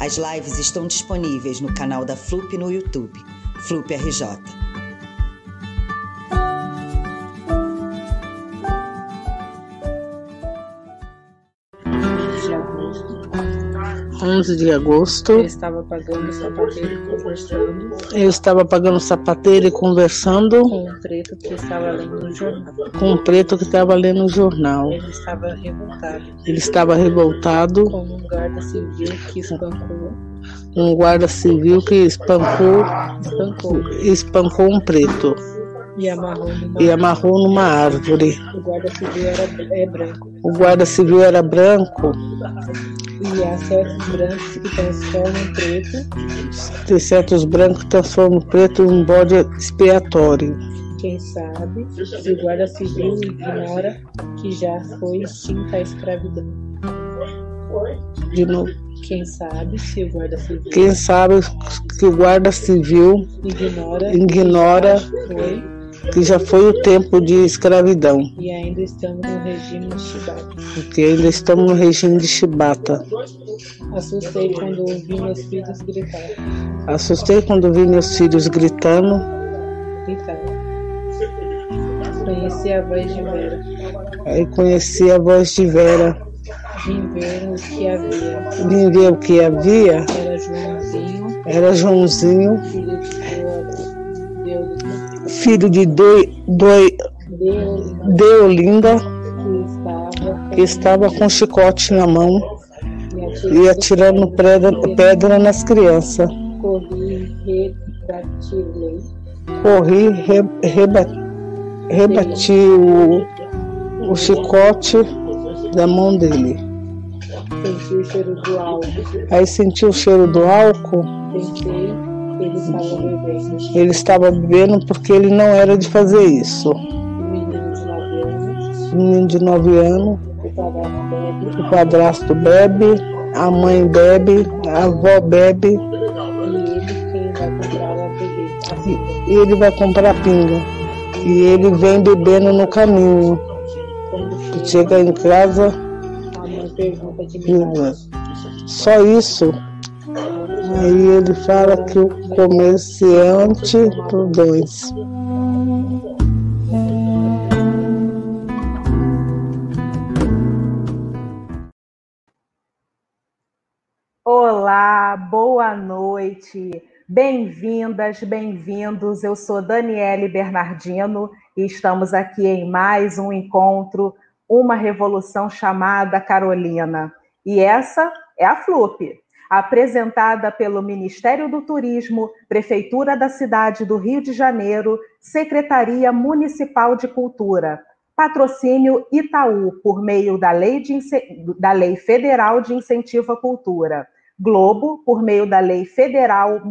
As lives estão disponíveis no canal da FLUP no YouTube, FLUP RJ. 11 de agosto. Eu estava pagando sapateiro e conversando. Eu estava pagando sapateiro e conversando. Com um preto que estava lendo no jornal. Com um preto que estava lendo o jornal. Ele estava revoltado. Ele estava revoltado. Com um guarda civil que espancou. Um guarda civil que espancou. Espancou. Espancou um preto. E amarrou numa, e amarrou numa árvore. O guarda civil era é branco. O guarda civil era branco. E há certos brancos que transformam preto. Tem certos brancos que transformam preto em um bode expiatório. Quem sabe se o guarda civil ignora que já foi extinta a escravidão. De novo. Quem sabe se o guarda civil. Quem sabe que o guarda civil ignora, ignora foi que já foi o tempo de escravidão. E ainda estamos no regime de Chibata. Porque ainda estamos no regime de Chibata. Assustei quando ouvi meus filhos gritar. Assustei quando vi meus filhos gritando. Gritar. Conheci a voz de Vera. Aí conheci a voz de Vera. Vim ver o que havia. Vim ver o que havia. Era Joãozinho. Era Joãozinho. Filho de filho de Deolinda, que estava com chicote na mão e atirando pedra, pedra nas crianças. Corri, re, reba, rebati o, o chicote da mão dele. Aí senti o cheiro do álcool. Pensei ele estava bebendo. Ele estava bebendo porque ele não era de fazer isso. O menino de 9 anos. O menino de 9 anos. O padrasto bebe. Bebe, a mãe bebe, a avó bebe. E ele vai comprar pinga. E ele vem bebendo no caminho. Chega em casa. Só isso. Aí ele fala que o comerciante dois. Olá, boa noite. Bem-vindas, bem-vindos. Eu sou Daniele Bernardino e estamos aqui em mais um encontro, uma revolução chamada Carolina. E essa é a FLUP, apresentada pelo Ministério do Turismo, Prefeitura da cidade do Rio de Janeiro, Secretaria Municipal de Cultura, patrocínio Itaú, por meio da Lei, de, da Lei Federal de Incentivo à Cultura, Globo, por meio da Lei Federal,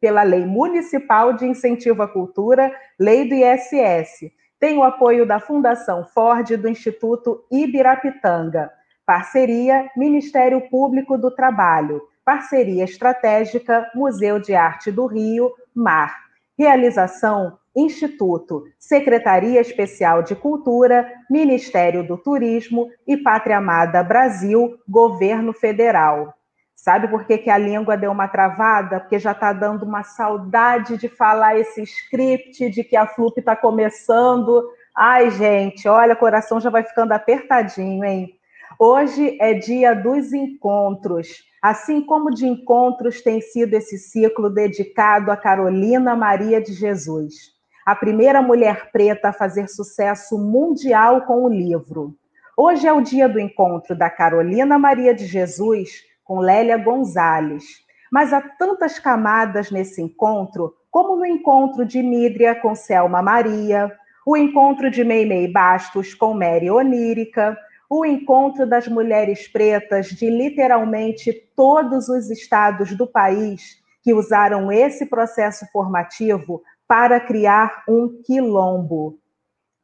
pela Lei Municipal de Incentivo à Cultura, Lei do ISS. Tem o apoio da Fundação Ford e do Instituto Ibirapitanga. Parceria Ministério Público do Trabalho. Parceria Estratégica Museu de Arte do Rio, MAR. Realização Instituto, Secretaria Especial de Cultura, Ministério do Turismo e Pátria Amada Brasil, Governo Federal. Sabe por que, que a língua deu uma travada? Porque já está dando uma saudade de falar esse script, de que a FLUP está começando. Ai, gente, olha, o coração já vai ficando apertadinho, hein? Hoje é dia dos encontros. Assim como de encontros tem sido esse ciclo dedicado a Carolina Maria de Jesus, a primeira mulher preta a fazer sucesso mundial com o livro. Hoje é o dia do encontro da Carolina Maria de Jesus com Lélia Gonzalez. Mas há tantas camadas nesse encontro, como no encontro de Mídria com Selma Maria, o encontro de Meimei Bastos com Mary Onírica, o encontro das mulheres pretas de literalmente todos os estados do país que usaram esse processo formativo para criar um quilombo.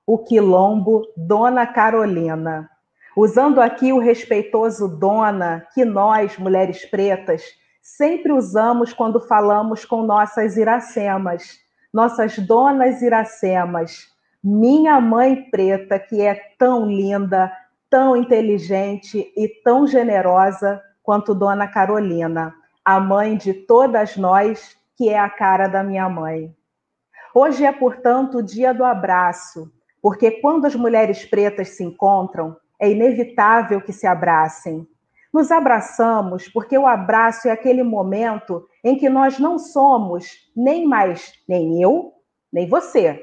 O quilombo Dona Carolina. Usando aqui o respeitoso dona que nós, mulheres pretas, sempre usamos quando falamos com nossas iracemas, nossas donas iracemas. Minha mãe preta, que é tão linda, tão inteligente e tão generosa quanto Dona Carolina, a mãe de todas nós, que é a cara da minha mãe. Hoje é, portanto, o dia do abraço, porque quando as mulheres pretas se encontram, é inevitável que se abracem. Nos abraçamos porque o abraço é aquele momento em que nós não somos nem mais nem eu, nem você,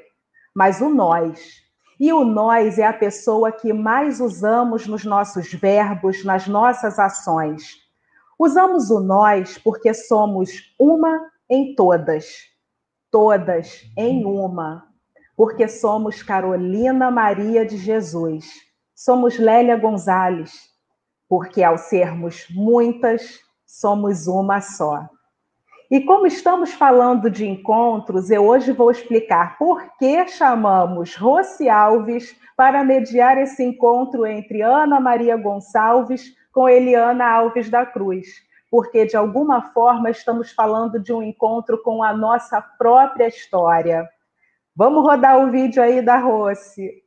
mas o nós. E o nós é a pessoa que mais usamos nos nossos verbos, nas nossas ações. Usamos o nós porque somos uma em todas, todas em uma, porque somos Carolina Maria de Jesus somos Lélia Gonzalez, porque ao sermos muitas, somos uma só. E como estamos falando de encontros, eu hoje vou explicar por que chamamos Rossi Alves para mediar esse encontro entre Ana Maria Gonçalves com Eliana Alves da Cruz. Porque, de alguma forma, estamos falando de um encontro com a nossa própria história. Vamos rodar o vídeo aí da Rossi.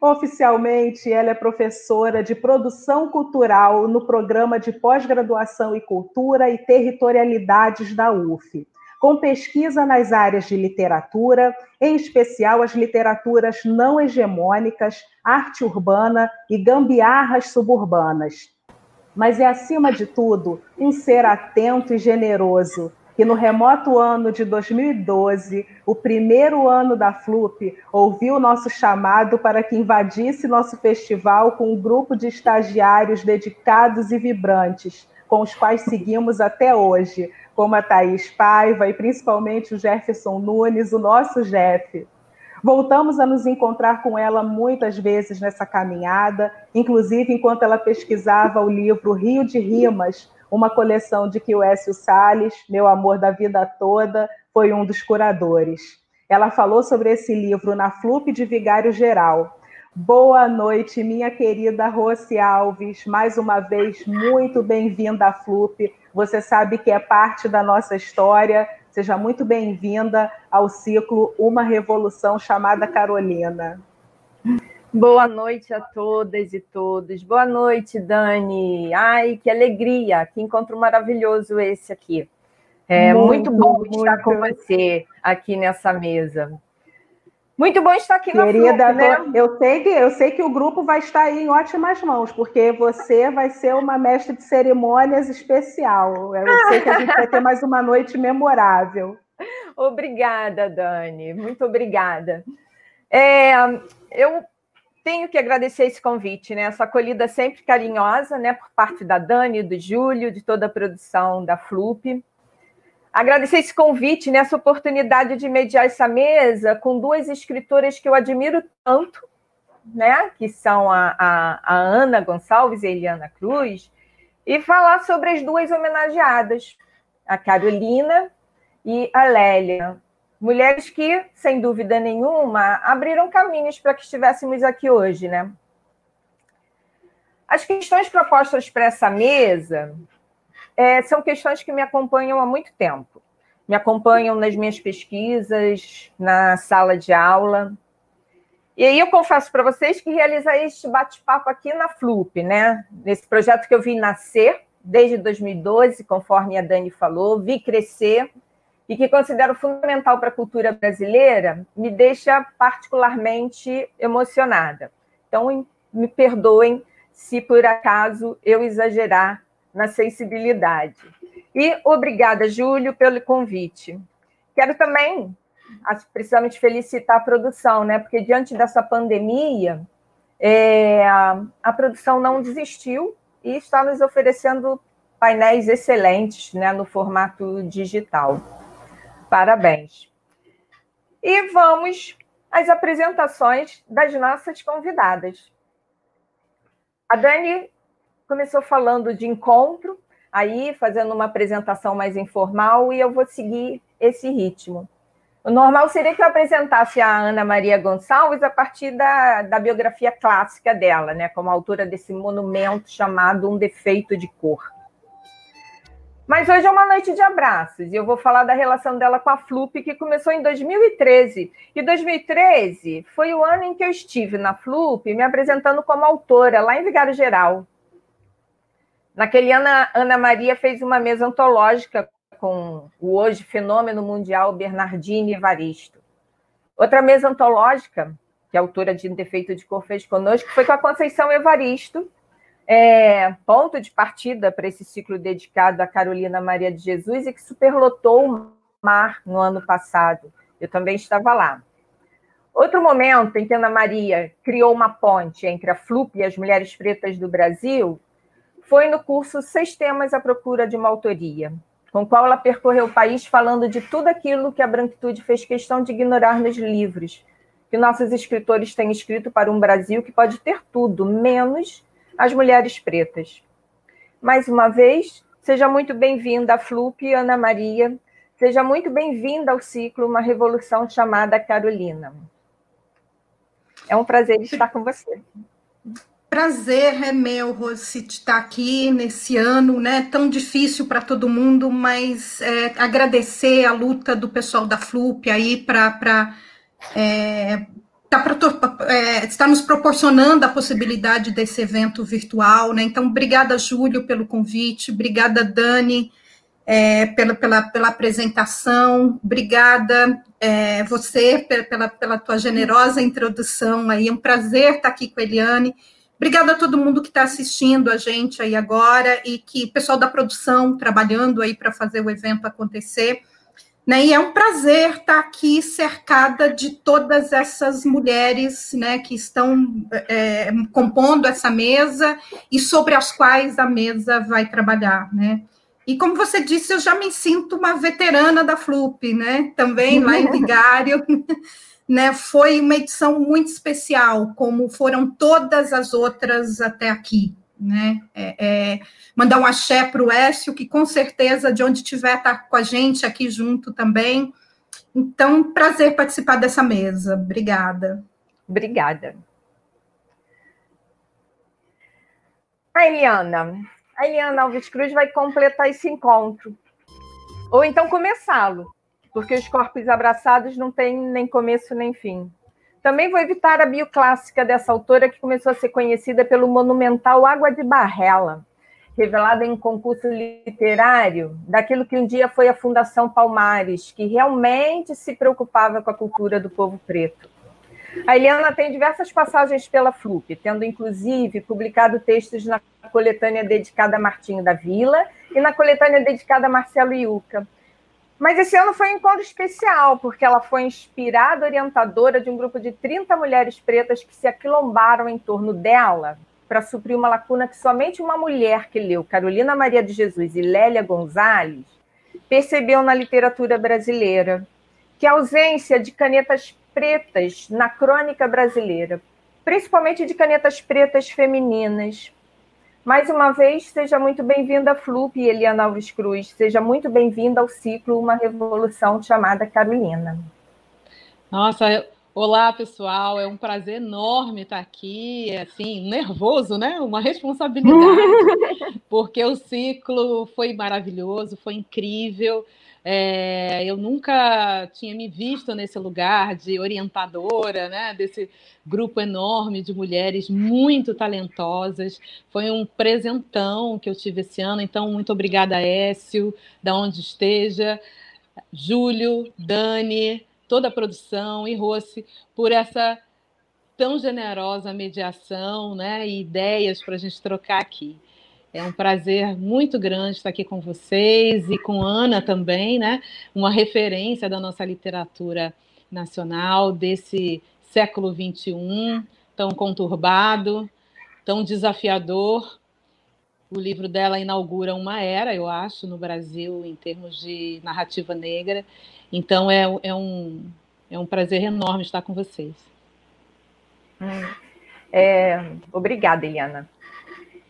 Oficialmente, ela é professora de produção cultural no programa de pós-graduação em cultura e territorialidades da UF, com pesquisa nas áreas de literatura, em especial as literaturas não hegemônicas, arte urbana e gambiarras suburbanas. Mas é, acima de tudo, um ser atento e generoso que no remoto ano de 2012, o primeiro ano da FLUP, ouviu nosso chamado para que invadisse nosso festival com um grupo de estagiários dedicados e vibrantes, com os quais seguimos até hoje, como a Thaís Paiva e principalmente o Jefferson Nunes, o nosso Jeff. Voltamos a nos encontrar com ela muitas vezes nessa caminhada, inclusive enquanto ela pesquisava o livro Rio de Rimas, uma coleção de que o Écio Salles, meu amor da vida toda, foi um dos curadores. Ela falou sobre esse livro na FLUP de Vigário Geral. Boa noite, minha querida Rossi Alves. Mais uma vez, muito bem-vinda à FLUP. Você sabe que é parte da nossa história. Seja muito bem-vinda ao ciclo Uma Revolução chamada Carolina. Boa noite a todas e todos. Boa noite, Dani. Ai, que alegria, que encontro maravilhoso esse aqui. É muito, muito bom muito. estar com você aqui nessa mesa. Muito bom estar aqui na Querida, né? eu sei que eu sei que o grupo vai estar aí em ótimas mãos, porque você vai ser uma mestre de cerimônias especial. Eu sei que a gente vai ter mais uma noite memorável. Obrigada, Dani. Muito obrigada. É, eu tenho que agradecer esse convite, né? Essa acolhida sempre carinhosa, né, por parte da Dani, do Júlio, de toda a produção da Flup. Agradecer esse convite, né, essa oportunidade de mediar essa mesa com duas escritoras que eu admiro tanto, né, que são a, a, a Ana Gonçalves e a Eliana Cruz, e falar sobre as duas homenageadas, a Carolina e a Lélia. Mulheres que, sem dúvida nenhuma, abriram caminhos para que estivéssemos aqui hoje, né? As questões propostas para essa mesa é, são questões que me acompanham há muito tempo. Me acompanham nas minhas pesquisas, na sala de aula. E aí eu confesso para vocês que realizei este bate-papo aqui na FLUP, né? Nesse projeto que eu vi nascer desde 2012, conforme a Dani falou, vi crescer e que considero fundamental para a cultura brasileira, me deixa particularmente emocionada. Então, me perdoem se por acaso eu exagerar na sensibilidade. E obrigada, Júlio, pelo convite. Quero também, precisamente, felicitar a produção, né? Porque diante dessa pandemia, é, a produção não desistiu e está nos oferecendo painéis excelentes né, no formato digital. Parabéns. E vamos às apresentações das nossas convidadas. A Dani começou falando de encontro, aí fazendo uma apresentação mais informal, e eu vou seguir esse ritmo. O normal seria que eu apresentasse a Ana Maria Gonçalves a partir da, da biografia clássica dela, né, como autora desse monumento chamado Um Defeito de Cor. Mas hoje é uma noite de abraços e eu vou falar da relação dela com a Flup, que começou em 2013. E 2013 foi o ano em que eu estive na Flup me apresentando como autora, lá em Vigário Geral. Naquele ano, Ana Maria fez uma mesa antológica com o hoje fenômeno mundial Bernardine Evaristo. Outra mesa antológica, que a autora de Defeito de Cor fez conosco, foi com a Conceição Evaristo, é, ponto de partida para esse ciclo dedicado a Carolina Maria de Jesus e que superlotou o mar no ano passado. Eu também estava lá. Outro momento em que Ana Maria criou uma ponte entre a FLUP e as mulheres pretas do Brasil foi no curso Seis Temas à Procura de uma Autoria, com o qual ela percorreu o país falando de tudo aquilo que a branquitude fez questão de ignorar nos livros, que nossos escritores têm escrito para um Brasil que pode ter tudo, menos as mulheres pretas. Mais uma vez, seja muito bem-vinda, Flup Ana Maria, seja muito bem-vinda ao ciclo Uma Revolução chamada Carolina. É um prazer estar com você prazer é meu, Rossi, estar aqui nesse ano, né? Tão difícil para todo mundo, mas é, agradecer a luta do pessoal da FLUP aí para é, tá é, está nos proporcionando a possibilidade desse evento virtual, né? Então, obrigada, Júlio, pelo convite, obrigada, Dani, é, pela, pela, pela apresentação, obrigada é, você pela, pela tua generosa introdução aí, é um prazer estar aqui com a Eliane. Obrigada a todo mundo que está assistindo a gente aí agora e que pessoal da produção trabalhando aí para fazer o evento acontecer. Né? E é um prazer estar aqui cercada de todas essas mulheres né, que estão é, compondo essa mesa e sobre as quais a mesa vai trabalhar. Né? E como você disse, eu já me sinto uma veterana da FLUP, né? também lá em Vigário. né, foi uma edição muito especial, como foram todas as outras até aqui. Né? É, é, mandar um axé para o Écio, que com certeza, de onde estiver, está com a gente aqui junto também. Então, prazer participar dessa mesa. Obrigada. Obrigada. A Eliana. A Eliana Alves Cruz vai completar esse encontro. Ou então começá-lo porque os corpos abraçados não têm nem começo nem fim. Também vou evitar a bioclássica dessa autora que começou a ser conhecida pelo monumental Água de Barrela, revelada em um concurso literário daquilo que um dia foi a Fundação Palmares, que realmente se preocupava com a cultura do povo preto. A Eliana tem diversas passagens pela FLUP, tendo inclusive publicado textos na coletânea dedicada a Martinho da Vila e na coletânea dedicada a Marcelo Iuca. Mas esse ano foi um encontro especial, porque ela foi inspirada orientadora de um grupo de 30 mulheres pretas que se aquilombaram em torno dela para suprir uma lacuna que somente uma mulher que leu Carolina Maria de Jesus e Lélia Gonzalez percebeu na literatura brasileira, que a ausência de canetas pretas na crônica brasileira, principalmente de canetas pretas femininas, mais uma vez, seja muito bem-vinda, Flup e Eliana Alves Cruz. Seja muito bem-vinda ao ciclo Uma Revolução chamada Carolina. Nossa, olá pessoal, é um prazer enorme estar aqui, assim, nervoso, né? Uma responsabilidade, porque o ciclo foi maravilhoso, foi incrível. É, eu nunca tinha me visto nesse lugar de orientadora, né, desse grupo enorme de mulheres muito talentosas. Foi um presentão que eu tive esse ano, então muito obrigada, Écio, da onde esteja, Júlio, Dani, toda a produção e Rossi, por essa tão generosa mediação né, e ideias para a gente trocar aqui. É um prazer muito grande estar aqui com vocês e com Ana também, né? Uma referência da nossa literatura nacional desse século XXI, tão conturbado, tão desafiador. O livro dela inaugura uma era, eu acho, no Brasil, em termos de narrativa negra. Então, é, é, um, é um prazer enorme estar com vocês. Hum. É, obrigada, Eliana.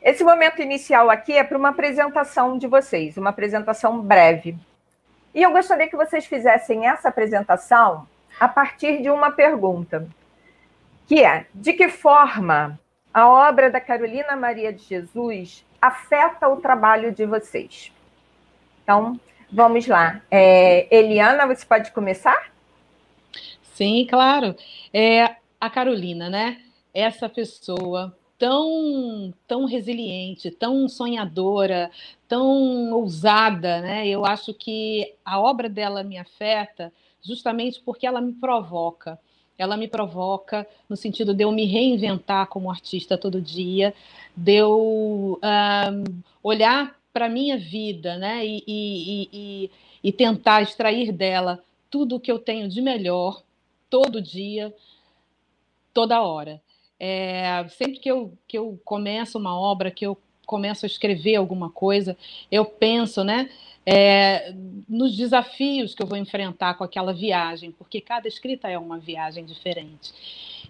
Esse momento inicial aqui é para uma apresentação de vocês, uma apresentação breve. E eu gostaria que vocês fizessem essa apresentação a partir de uma pergunta, que é: de que forma a obra da Carolina Maria de Jesus afeta o trabalho de vocês? Então, vamos lá. É, Eliana, você pode começar? Sim, claro. É, a Carolina, né? Essa pessoa tão, tão resiliente, tão sonhadora, tão ousada, né? Eu acho que a obra dela me afeta justamente porque ela me provoca. Ela me provoca no sentido de eu me reinventar como artista todo dia, de eu um, olhar para a minha vida, né? E, e, e, e tentar extrair dela tudo o que eu tenho de melhor todo dia, toda hora. É, sempre que eu, que eu começo uma obra, que eu começo a escrever alguma coisa, eu penso, né, é, nos desafios que eu vou enfrentar com aquela viagem, porque cada escrita é uma viagem diferente.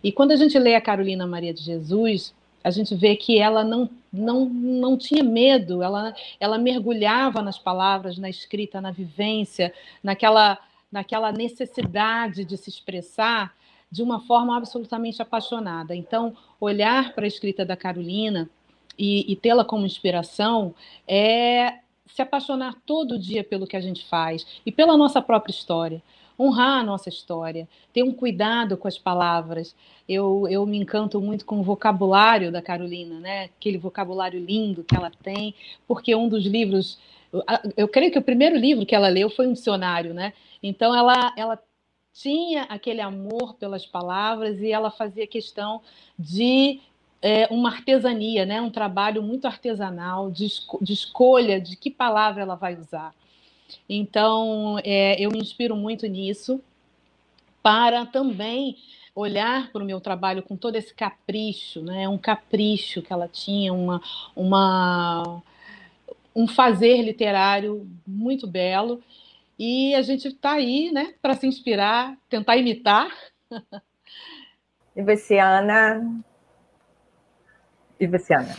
E quando a gente lê a Carolina Maria de Jesus, a gente vê que ela não, não, não tinha medo, ela, ela mergulhava nas palavras, na escrita, na vivência, naquela, naquela necessidade de se expressar de uma forma absolutamente apaixonada. Então, olhar para a escrita da Carolina e, e tê-la como inspiração é se apaixonar todo dia pelo que a gente faz e pela nossa própria história. Honrar a nossa história, ter um cuidado com as palavras. Eu, eu me encanto muito com o vocabulário da Carolina, né? aquele vocabulário lindo que ela tem, porque um dos livros eu creio que o primeiro livro que ela leu foi um dicionário, né? Então ela, ela tinha aquele amor pelas palavras e ela fazia questão de é, uma artesania, né? um trabalho muito artesanal, de, esco de escolha de que palavra ela vai usar. Então, é, eu me inspiro muito nisso para também olhar para o meu trabalho com todo esse capricho, né? um capricho que ela tinha, uma, uma, um fazer literário muito belo e a gente está aí, né, para se inspirar, tentar imitar. E você, Ana? E você, Ana?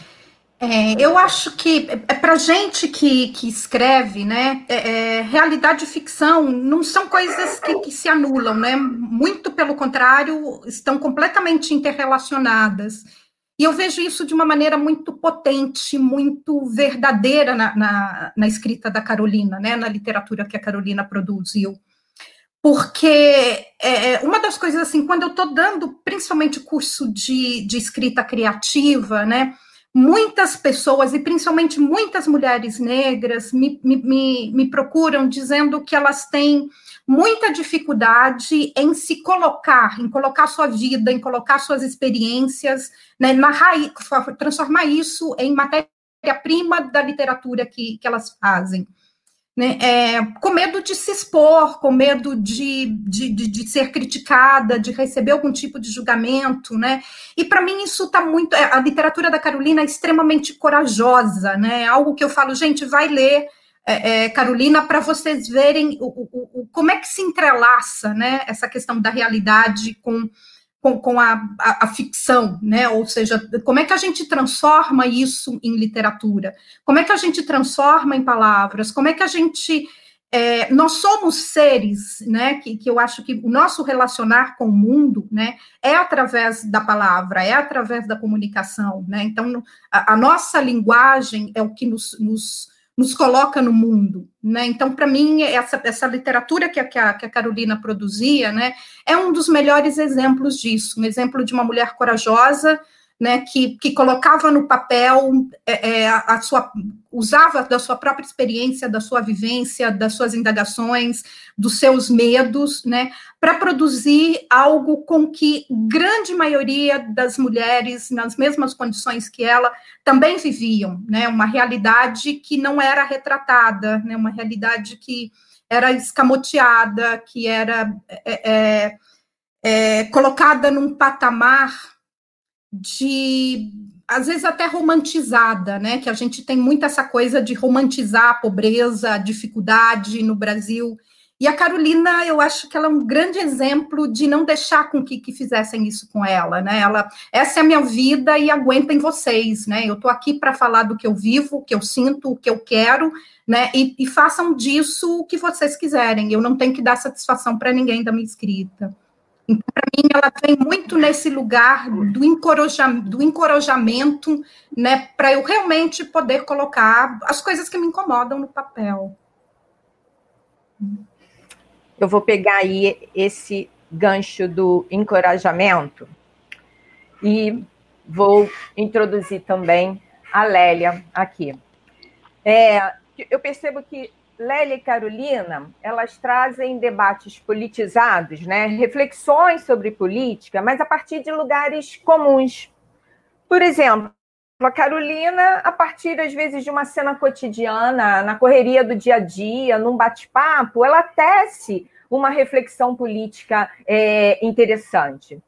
É, eu acho que é, para gente que, que escreve, né, é, é, realidade e ficção não são coisas que, que, se anulam, né? Muito pelo contrário, estão completamente interrelacionadas. E eu vejo isso de uma maneira muito potente, muito verdadeira na, na, na escrita da Carolina, né, na literatura que a Carolina produziu. Porque é, é uma das coisas, assim, quando eu estou dando principalmente curso de, de escrita criativa, né, muitas pessoas, e principalmente muitas mulheres negras, me, me, me procuram dizendo que elas têm muita dificuldade em se colocar, em colocar sua vida, em colocar suas experiências, né, transformar isso em matéria-prima da literatura que, que elas fazem. Né, é, com medo de se expor, com medo de, de, de, de, ser criticada, de receber algum tipo de julgamento, né? E para mim isso está muito. É, a literatura da Carolina é extremamente corajosa, né? Algo que eu falo, gente, vai ler é, é, Carolina, para vocês verem o, o, o, como é que se entrelaça né, essa questão da realidade com, com, com a, a, a, ficção, né? Ou seja, como é que a gente transforma isso em literatura? Como é que a gente transforma em palavras? Como é que a gente. É, nós somos seres, né? Que, que eu acho que o nosso relacionar com o mundo, né, é através da palavra, é através da comunicação, né? Então, a, a nossa linguagem é o que nos, nos nos coloca no mundo, né? Então, para mim, essa, essa literatura que a, que a, que, a, Carolina produzia, né, é um dos melhores exemplos disso, um exemplo de uma mulher corajosa, né, que, que colocava no papel é, é, a sua usava da sua própria experiência, da sua vivência, das suas indagações, dos seus medos, né, para produzir algo com que grande maioria das mulheres nas mesmas condições que ela também viviam, né, uma realidade que não era retratada, né, uma realidade que era escamoteada, que era é, é, é colocada num patamar de às vezes até romantizada, né? Que a gente tem muito essa coisa de romantizar a pobreza, a dificuldade no Brasil. E a Carolina, eu acho que ela é um grande exemplo de não deixar com que, que fizessem isso com ela, né? Ela, essa é a minha vida e aguentem vocês, né? Eu estou aqui para falar do que eu vivo, o que eu sinto, o que eu quero, né? E, e façam disso o que vocês quiserem. Eu não tenho que dar satisfação para ninguém da minha escrita. Então, para mim, ela vem muito nesse lugar do, encoraja, do encorajamento, né? Para eu realmente poder colocar as coisas que me incomodam no papel. Eu vou pegar aí esse gancho do encorajamento e vou introduzir também a Lélia aqui. É, eu percebo que Lélia e Carolina, elas trazem debates politizados, né? reflexões sobre política, mas a partir de lugares comuns. Por exemplo, a Carolina, a partir, às vezes, de uma cena cotidiana, na correria do dia a dia, num bate-papo, ela tece uma reflexão política é, interessante.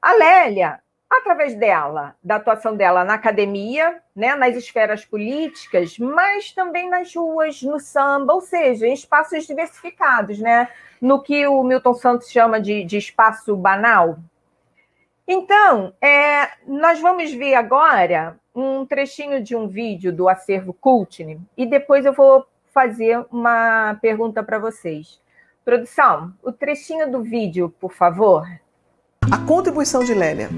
A Lélia, através dela, da atuação dela na academia, né, nas esferas políticas, mas também nas ruas, no samba, ou seja, em espaços diversificados, né, no que o Milton Santos chama de, de espaço banal. Então, é, nós vamos ver agora um trechinho de um vídeo do acervo Cultine e depois eu vou fazer uma pergunta para vocês. Produção, o trechinho do vídeo, por favor. A contribuição de Lélia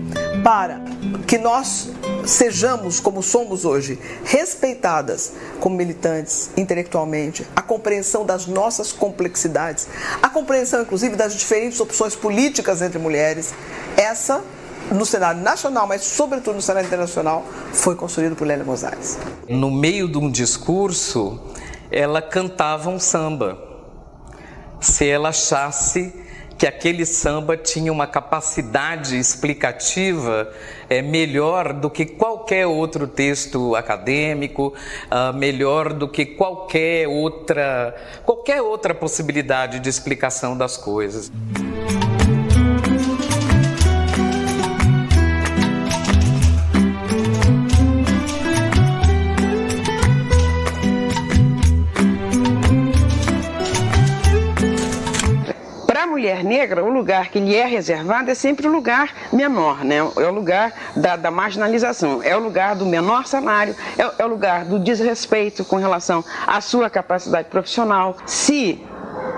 para que nós sejamos como somos hoje, respeitadas como militantes intelectualmente, a compreensão das nossas complexidades, a compreensão inclusive das diferentes opções políticas entre mulheres, essa no cenário nacional, mas sobretudo no cenário internacional, foi construído por Lélia Mosaic. No meio de um discurso, ela cantava um samba. Se ela achasse que aquele samba tinha uma capacidade explicativa é, melhor do que qualquer outro texto acadêmico, uh, melhor do que qualquer outra, qualquer outra possibilidade de explicação das coisas. Mulher negra, o lugar que lhe é reservado é sempre o lugar menor, né? É o lugar da, da marginalização, é o lugar do menor salário, é, é o lugar do desrespeito com relação à sua capacidade profissional. Se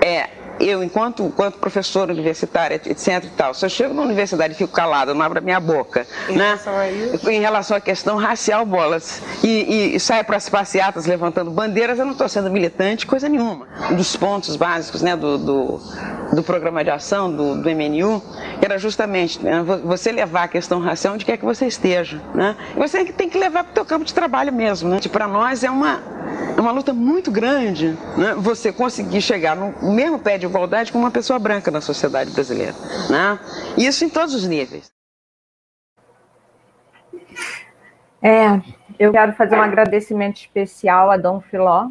é, eu, enquanto, enquanto professora universitária, etc e tal, se eu chego na universidade e fico calada, não abro a minha boca, em né? Relação a isso? Em relação à questão racial, bolas, e, e, saio para as passeatas levantando bandeiras, eu não estou sendo militante, coisa nenhuma. Um dos pontos básicos né, do, do, do programa de ação do, do MNU era justamente né, você levar a questão racial onde quer que você esteja. Né? E você tem que levar para o seu campo de trabalho mesmo. Né? Para nós é uma, é uma luta muito grande né? você conseguir chegar no mesmo pé de igualdade com uma pessoa branca na sociedade brasileira. Né? Isso em todos os níveis. É, eu quero fazer um agradecimento especial a Dom Filó,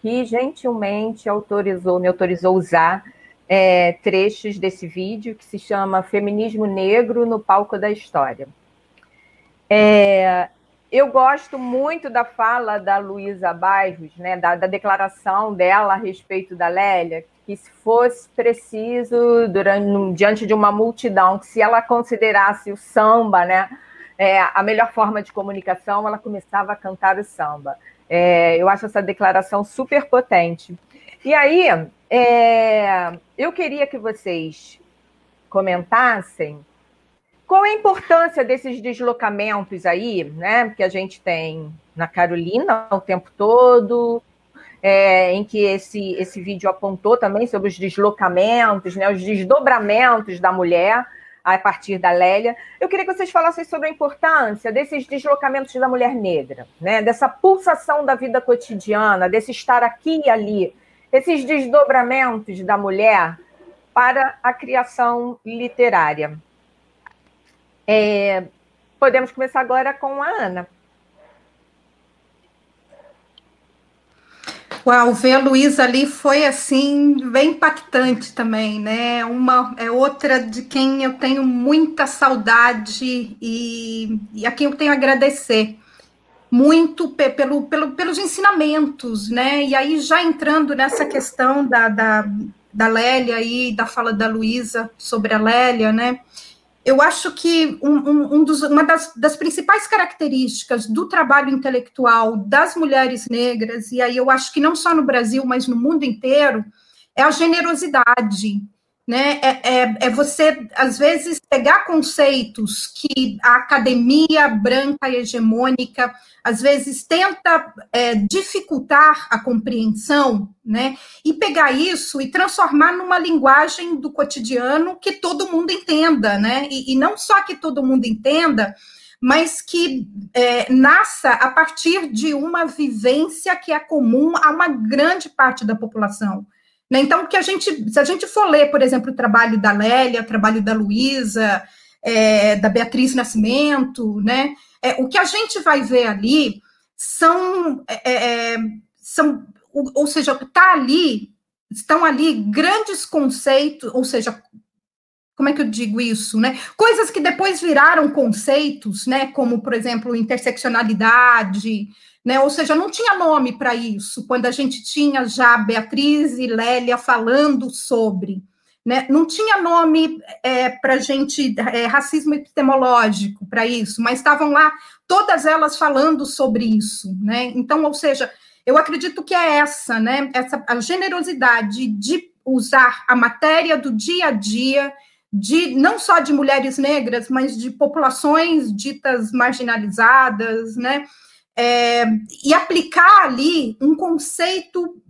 que gentilmente autorizou, me autorizou usar é, trechos desse vídeo que se chama Feminismo Negro no Palco da História. É, eu gosto muito da fala da Luísa Bairros, né, da, da, declaração dela a respeito da Lélia, que se fosse preciso, durante, diante de uma multidão, que se ela considerasse o samba né, é, a melhor forma de comunicação, ela começava a cantar o samba. É, eu acho essa declaração super potente. E aí, é, eu queria que vocês comentassem qual a importância desses deslocamentos aí, né? Que a gente tem na Carolina o tempo todo, é, em que esse, esse vídeo apontou também sobre os deslocamentos, né, os desdobramentos da mulher a partir da Lélia. Eu queria que vocês falassem sobre a importância desses deslocamentos da mulher negra, né, dessa pulsação da vida cotidiana, desse estar aqui e ali, esses desdobramentos da mulher para a criação literária. É, podemos começar agora com a Ana. Uau, ver a Luísa ali foi assim bem impactante também, né? Uma é outra de quem eu tenho muita saudade e, e a quem eu tenho a agradecer muito pelo, pelo, pelos ensinamentos, né? E aí já entrando nessa questão da, da da Lélia e da fala da Luísa sobre a Lélia, né? Eu acho que um, um, um dos, uma das, das, principais características do trabalho intelectual das mulheres negras, e aí eu acho que não só no Brasil, mas no mundo inteiro, é a generosidade, né? É, é, é, você, às vezes, pegar conceitos que a academia branca e hegemônica, às vezes, tenta é, dificultar a compreensão, né? E pegar isso e transformar numa linguagem do cotidiano que todo mundo entenda, né? E, e não só que todo mundo entenda, mas que é, nasça a partir de uma vivência que é comum a uma grande parte da população. Né? Então, que a gente, se a gente for ler, por exemplo, o trabalho da Lélia, o trabalho da Luísa, é, da Beatriz Nascimento, né? É, o que a gente vai ver ali são, é, é, é são ou, ou seja, está ali, estão ali grandes conceitos, ou seja, como é que eu digo isso, né? Coisas que depois viraram conceitos, né? Como, por exemplo, interseccionalidade, né? Ou seja, não tinha nome para isso quando a gente tinha já Beatriz e Lélia falando sobre. Né? Não tinha nome é, para gente, é, racismo epistemológico para isso, mas estavam lá todas elas falando sobre isso. Né? Então, ou seja, eu acredito que é essa, né? essa a generosidade de usar a matéria do dia a dia, de não só de mulheres negras, mas de populações ditas marginalizadas, né? É, e aplicar ali um conceito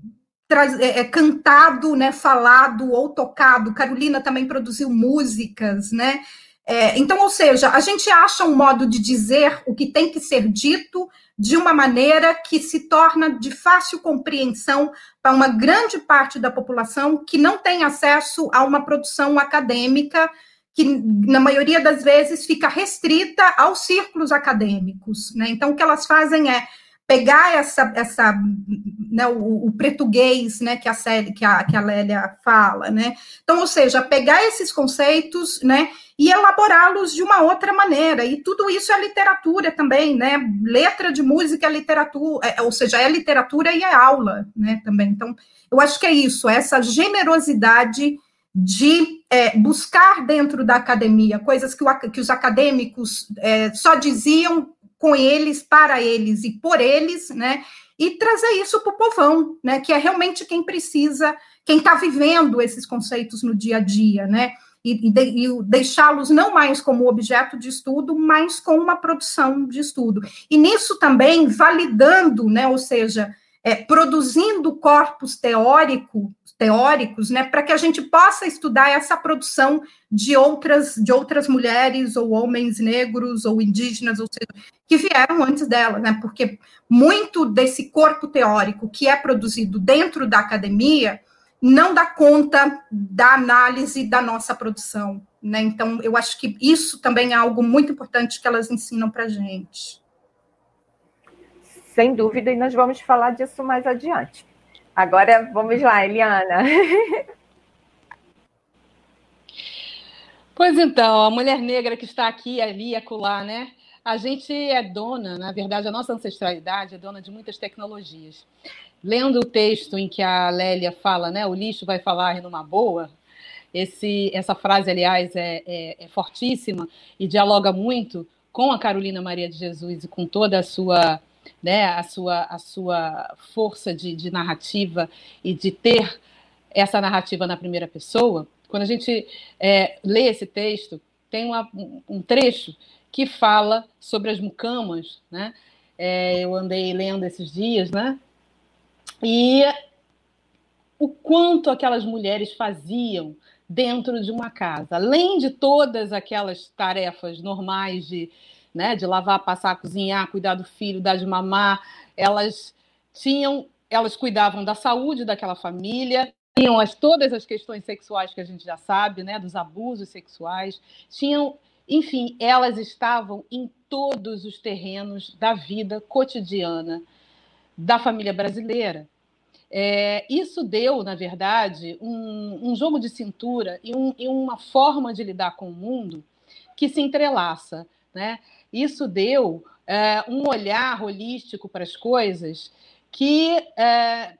é, é, cantado, né, falado ou tocado. Carolina também produziu músicas, né? É, então, ou seja, a gente acha um modo de dizer o que tem que ser dito de uma maneira que se torna de fácil compreensão para uma grande parte da população que não tem acesso a uma produção acadêmica que na maioria das vezes fica restrita aos círculos acadêmicos. Né? Então, o que elas fazem é pegar essa, essa né, o, o português né, que, a Célia, que, a, que a Lélia fala. Né? Então, ou seja, pegar esses conceitos né, e elaborá-los de uma outra maneira. E tudo isso é literatura também, né? Letra de música é literatura, é, ou seja, é literatura e é aula né, também. Então, eu acho que é isso, essa generosidade de é, buscar dentro da academia coisas que, o, que os acadêmicos é, só diziam com eles, para eles e por eles, né? E trazer isso para o povão, né? Que é realmente quem precisa, quem está vivendo esses conceitos no dia a dia, né? E, e, de, e deixá-los não mais como objeto de estudo, mas com uma produção de estudo. E nisso também validando, né? Ou seja, é, produzindo corpos teórico teóricos, né, para que a gente possa estudar essa produção de outras de outras mulheres ou homens negros ou indígenas, ou seja, que vieram antes dela, né? Porque muito desse corpo teórico que é produzido dentro da academia não dá conta da análise da nossa produção, né? Então, eu acho que isso também é algo muito importante que elas ensinam para gente. Sem dúvida, e nós vamos falar disso mais adiante. Agora vamos lá, Eliana. Pois então, a mulher negra que está aqui, ali acolá, né? A gente é dona, na verdade, a nossa ancestralidade é dona de muitas tecnologias. Lendo o texto em que a Lélia fala, né? O lixo vai falar numa boa. Esse, essa frase, aliás, é, é, é fortíssima e dialoga muito com a Carolina Maria de Jesus e com toda a sua né, a, sua, a sua força de, de narrativa e de ter essa narrativa na primeira pessoa, quando a gente é, lê esse texto, tem uma, um trecho que fala sobre as mucamas, né? É, eu andei lendo esses dias, né? E o quanto aquelas mulheres faziam dentro de uma casa, além de todas aquelas tarefas normais de né, de lavar, passar, cozinhar, cuidar do filho, dar de mamar, elas tinham, elas cuidavam da saúde daquela família, tinham as, todas as questões sexuais que a gente já sabe, né, dos abusos sexuais, tinham, enfim, elas estavam em todos os terrenos da vida cotidiana da família brasileira. É, isso deu, na verdade, um, um jogo de cintura e, um, e, uma forma de lidar com o mundo que se entrelaça. Né? Isso deu é, um olhar holístico para as coisas que é,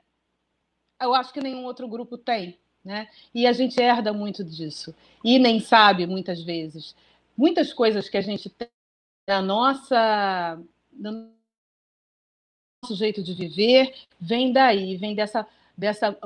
eu acho que nenhum outro grupo tem. né? E a gente herda muito disso e nem sabe muitas vezes. Muitas coisas que a gente tem na nossa no nosso jeito de viver vem daí, vem dessa dessa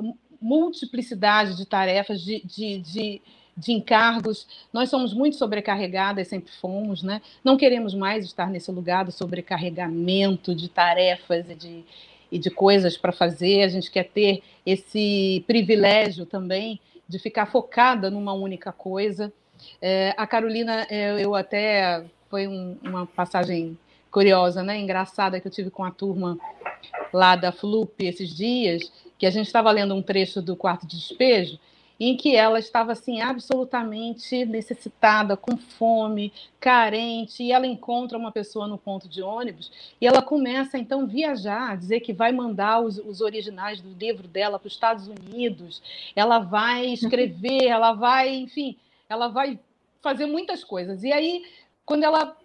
multiplicidade de tarefas, de, de, de, de, encargos. Nós somos muito sobrecarregadas, sempre fomos, né? Não queremos mais estar nesse lugar do sobrecarregamento de tarefas e de, e de coisas para fazer. A gente quer ter esse privilégio também de ficar focada numa única coisa. É, a Carolina, é, eu até foi um, uma passagem curiosa, né, engraçada que eu tive com a turma lá da FLUP esses dias, que a gente estava lendo um trecho do quarto de despejo, em que ela estava assim absolutamente necessitada, com fome, carente, e ela encontra uma pessoa no ponto de ônibus e ela começa então viajar, dizer que vai mandar os, os originais do livro dela para os Estados Unidos, ela vai escrever, ela vai, enfim, ela vai fazer muitas coisas. E aí, quando ela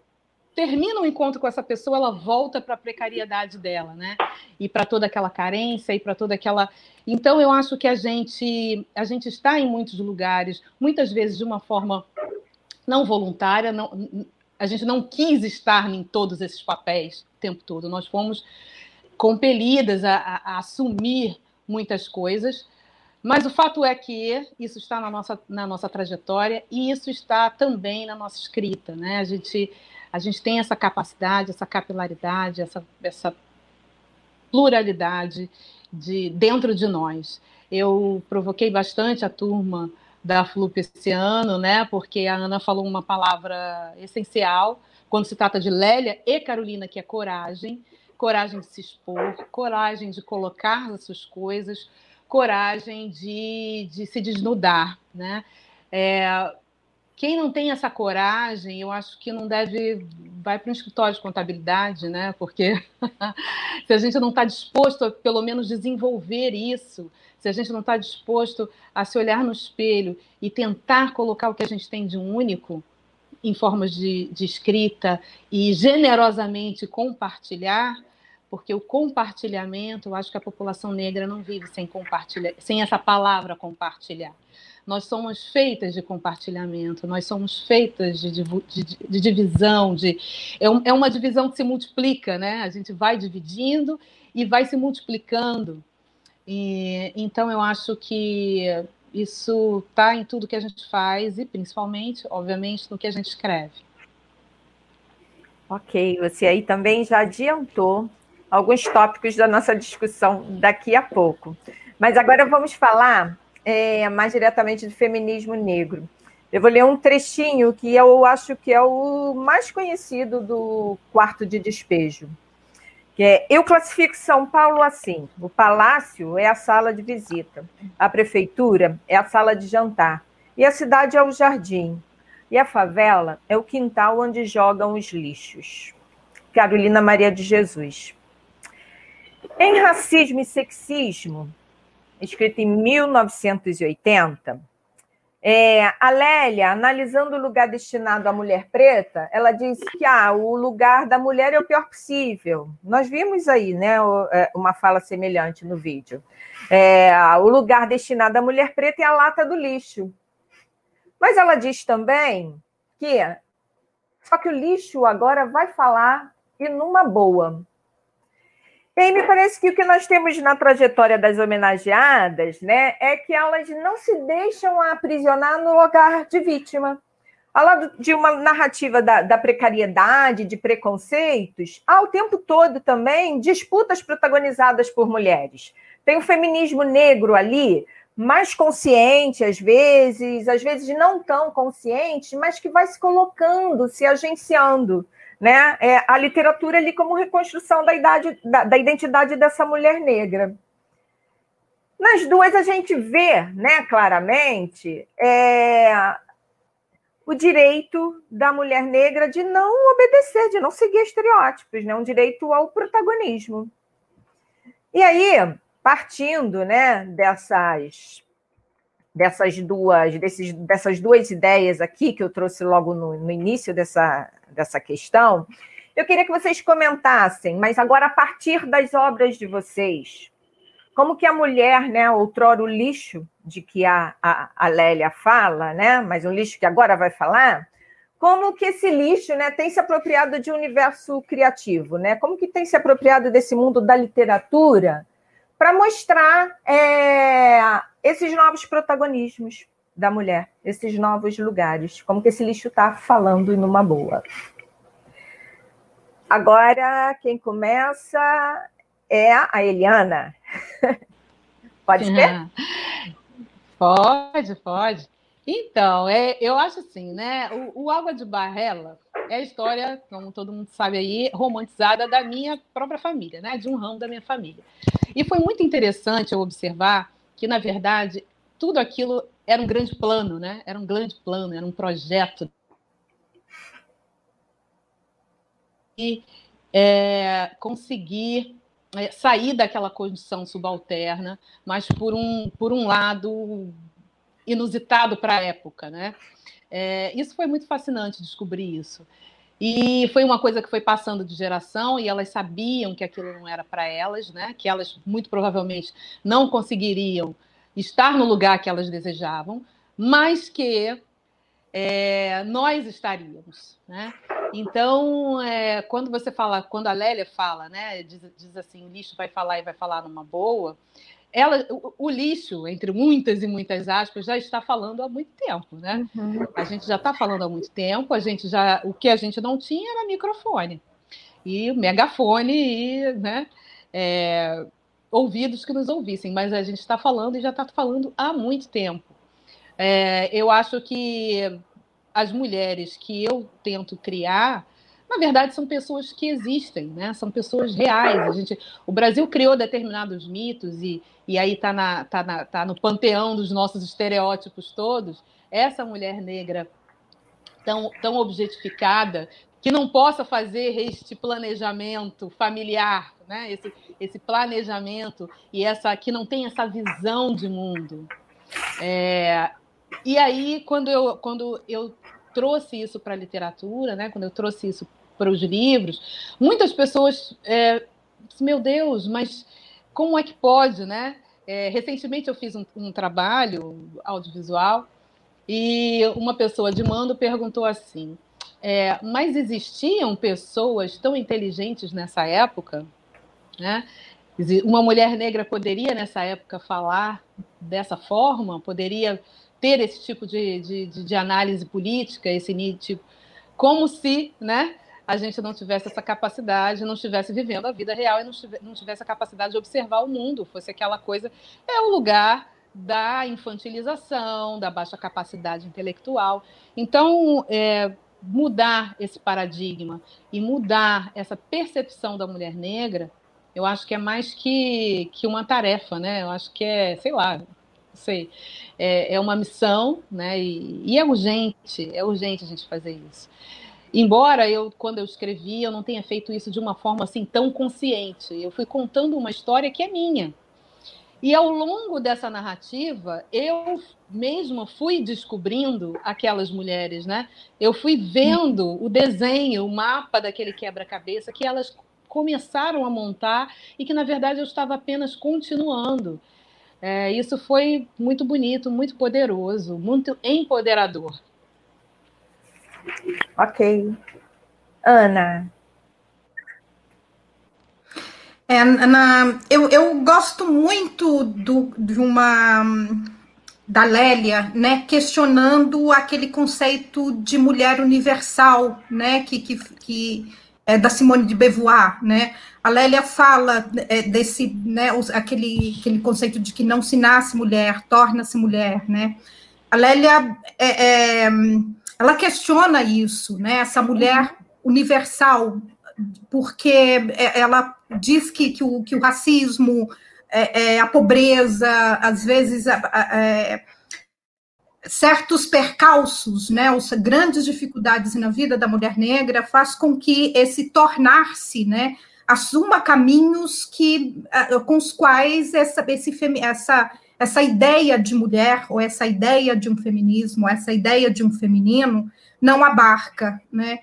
termina o encontro com essa pessoa, ela volta para a precariedade dela, né? E para toda aquela carência e para toda aquela. Então, eu acho que a gente a gente está em muitos lugares, muitas vezes de uma forma não voluntária, não, a gente não quis estar em todos esses papéis o tempo todo. Nós fomos compelidas a, a, a assumir muitas coisas. Mas o fato é que isso está na nossa, na nossa trajetória e isso está também na nossa escrita. Né? A gente a gente tem essa capacidade, essa capilaridade, essa, essa pluralidade de dentro de nós. Eu provoquei bastante a turma da FLUP esse ano, né? Porque a Ana falou uma palavra essencial quando se trata de Lélia e Carolina, que é coragem, coragem de se expor, coragem de colocar as suas coisas, coragem de, de se desnudar, né? É, quem não tem essa coragem, eu acho que não deve vai para um escritório de contabilidade, né? Porque se a gente não está disposto a pelo menos desenvolver isso, se a gente não está disposto a se olhar no espelho e tentar colocar o que a gente tem de único em formas de, de escrita e generosamente compartilhar, porque o compartilhamento, eu acho que a população negra não vive sem compartilhar, sem essa palavra compartilhar. Nós somos feitas de compartilhamento, nós somos feitas de, de, de divisão, de, é, um, é uma divisão que se multiplica, né? A gente vai dividindo e vai se multiplicando. E, então, eu acho que isso está em tudo que a gente faz e, principalmente, obviamente, no que a gente escreve. Ok, você aí também já adiantou alguns tópicos da nossa discussão daqui a pouco. Mas agora vamos falar é, mais diretamente do feminismo negro. Eu vou ler um trechinho que eu acho que é o mais conhecido do quarto de despejo. Que é, eu classifico São Paulo assim: o palácio é a sala de visita, a prefeitura é a sala de jantar, e a cidade é o jardim, e a favela é o quintal onde jogam os lixos. Carolina Maria de Jesus. Em Racismo e Sexismo, escrito em 1980, é, a Lélia, analisando o lugar destinado à mulher preta, ela diz que ah, o lugar da mulher é o pior possível. Nós vimos aí né, é, uma fala semelhante no vídeo. É, o lugar destinado à mulher preta é a lata do lixo. Mas ela diz também que só que o lixo agora vai falar e numa boa. E aí me parece que o que nós temos na trajetória das homenageadas né, é que elas não se deixam aprisionar no lugar de vítima. Ao lado de uma narrativa da, da precariedade, de preconceitos, há o tempo todo também disputas protagonizadas por mulheres. Tem o feminismo negro ali, mais consciente às vezes, às vezes não tão consciente, mas que vai se colocando, se agenciando né? É, a literatura ali como reconstrução da, idade, da, da identidade dessa mulher negra. Nas duas a gente vê, né, claramente, é, o direito da mulher negra de não obedecer, de não seguir estereótipos, né, um direito ao protagonismo. E aí, partindo, né, dessas dessas duas desses, dessas duas ideias aqui que eu trouxe logo no, no início dessa, dessa questão, eu queria que vocês comentassem, mas agora a partir das obras de vocês, como que a mulher, né, outrora o lixo, de que a, a, a Lélia fala, né? Mas um lixo que agora vai falar, como que esse lixo né, tem se apropriado de um universo criativo, né? Como que tem se apropriado desse mundo da literatura para mostrar é, esses novos protagonismos da mulher, esses novos lugares, como que esse lixo está falando numa boa. Agora, quem começa é a Eliana. pode ser? Pode, pode. Então, é, eu acho assim, né? O, o, Água de Barrela é a história, como todo mundo sabe aí, romantizada da minha própria família, né? De um ramo da minha família. E foi muito interessante eu observar que, na verdade, tudo aquilo era um grande plano, né? Era um grande plano, era um projeto. E é, conseguir é, sair daquela condição subalterna, mas por um, por um lado inusitado para a época, né? É, isso foi muito fascinante descobrir isso. E foi uma coisa que foi passando de geração e elas sabiam que aquilo não era para elas, né? Que elas muito provavelmente não conseguiriam estar no lugar que elas desejavam, mas que é, nós estaríamos, né? Então, é, quando você fala, quando a Lélia fala, né, diz, diz, assim, o lixo vai falar e vai falar numa boa, ela, o, o, lixo, entre muitas e muitas aspas, já está falando há muito tempo, né? Uhum. A gente já está falando há muito tempo, a gente já, o que a gente não tinha era microfone e megafone e, né, é, ouvidos que nos ouvissem, mas a gente está falando e já está falando há muito tempo. É, eu acho que as mulheres que eu tento criar, na verdade, são pessoas que existem, né? São pessoas reais. A gente, o Brasil criou determinados mitos e, e aí está na, tá na, tá no panteão dos nossos estereótipos todos. Essa mulher negra tão, tão objetificada que não possa fazer este planejamento familiar, né? Esse, esse planejamento e essa que não tem essa visão de mundo. É, e aí, quando eu, quando eu trouxe isso para a literatura, né, quando eu trouxe isso para os livros, muitas pessoas, é, meu Deus, mas como é que pode, né? É, recentemente eu fiz um, um, trabalho audiovisual e uma pessoa de mando perguntou assim: é, mas existiam pessoas tão inteligentes nessa época, né? Uma mulher negra poderia nessa época falar dessa forma, poderia ter esse tipo de, de, de análise política, esse tipo, como se né, a gente não tivesse essa capacidade, não estivesse vivendo a vida real e não tivesse, não tivesse a capacidade de observar o mundo, fosse aquela coisa, é o lugar da infantilização, da baixa capacidade intelectual. Então, é, mudar esse paradigma e mudar essa percepção da mulher negra, eu acho que é mais que, que uma tarefa, né? Eu acho que é, sei lá, sei. É, é uma missão, né? E, e, é urgente, é urgente a gente fazer isso. Embora eu, quando eu escrevi, eu não tenha feito isso de uma forma assim tão consciente. Eu fui contando uma história que é minha. E ao longo dessa narrativa, eu mesma fui descobrindo aquelas mulheres, né? Eu fui vendo o desenho, o mapa daquele quebra-cabeça que elas começaram a montar e que, na verdade, eu estava apenas continuando. É, isso foi muito bonito, muito poderoso, muito empoderador. Ok. Ana. É, na, eu, eu gosto muito do, de uma da Lélia, né, questionando aquele conceito de mulher universal, né, que, que, que é da Simone de Beauvoir, né? A Lélia fala é, desse, né, aquele, aquele conceito de que não se nasce mulher, torna-se mulher, né? A Lélia, é, é, ela questiona isso, né? Essa mulher universal, porque é, ela diz que, que, o, que o racismo, é, a pobreza, às vezes certos percalços, né, as grandes dificuldades na vida da mulher negra faz com que esse tornar-se, né, assuma caminhos que eh, com os quais essa, esse, essa, essa ideia de mulher ou essa ideia de um feminismo, essa ideia de um feminino não abarca, né?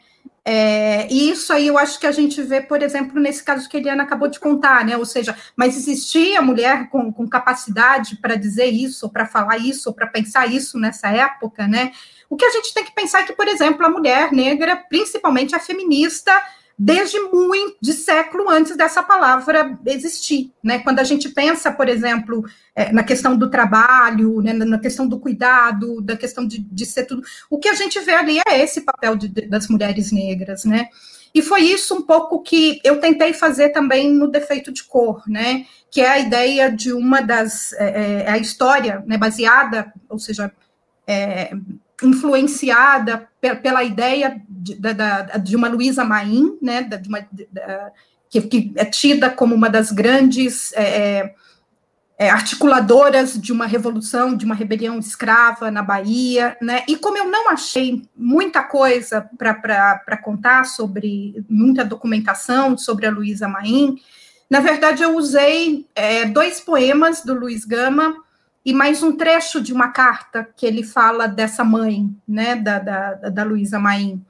É, e isso aí eu acho que a gente vê, por exemplo, nesse caso que a Eliana acabou de contar, né? Ou seja, mas existia mulher com, com capacidade para dizer isso, para falar isso, para pensar isso nessa época, né? O que a gente tem que pensar é que, por exemplo, a mulher negra, principalmente a feminista, desde muito de século antes dessa palavra existir, né? Quando a gente pensa, por exemplo, é, na questão do trabalho, né, na questão do cuidado, da questão de, de, ser tudo, o que a gente vê ali é esse papel de, das mulheres negras, né? E foi isso um pouco que eu tentei fazer também no defeito de cor, né? Que é a ideia de uma das é, é a história, né, baseada, ou seja, é, influenciada pela ideia de, de uma Luísa Maim, né, de uma, de, que, que, é tida como uma das grandes é, é, é, articuladoras de uma revolução, de uma rebelião escrava na Bahia, né, e como eu não achei muita coisa para contar sobre, muita documentação sobre a Luísa Maim, na verdade eu usei é, dois poemas do Luiz Gama, e mais um trecho de uma carta que ele fala dessa mãe, né, da, da, da Luísa Maim.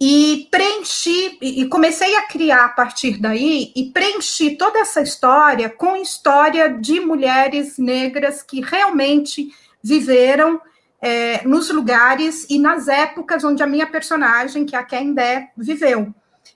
E preenchi, e comecei a criar a partir daí, e preenchi toda essa história com história de mulheres negras que realmente viveram é, nos lugares e nas épocas onde a minha personagem, que é a Kendé, viveu.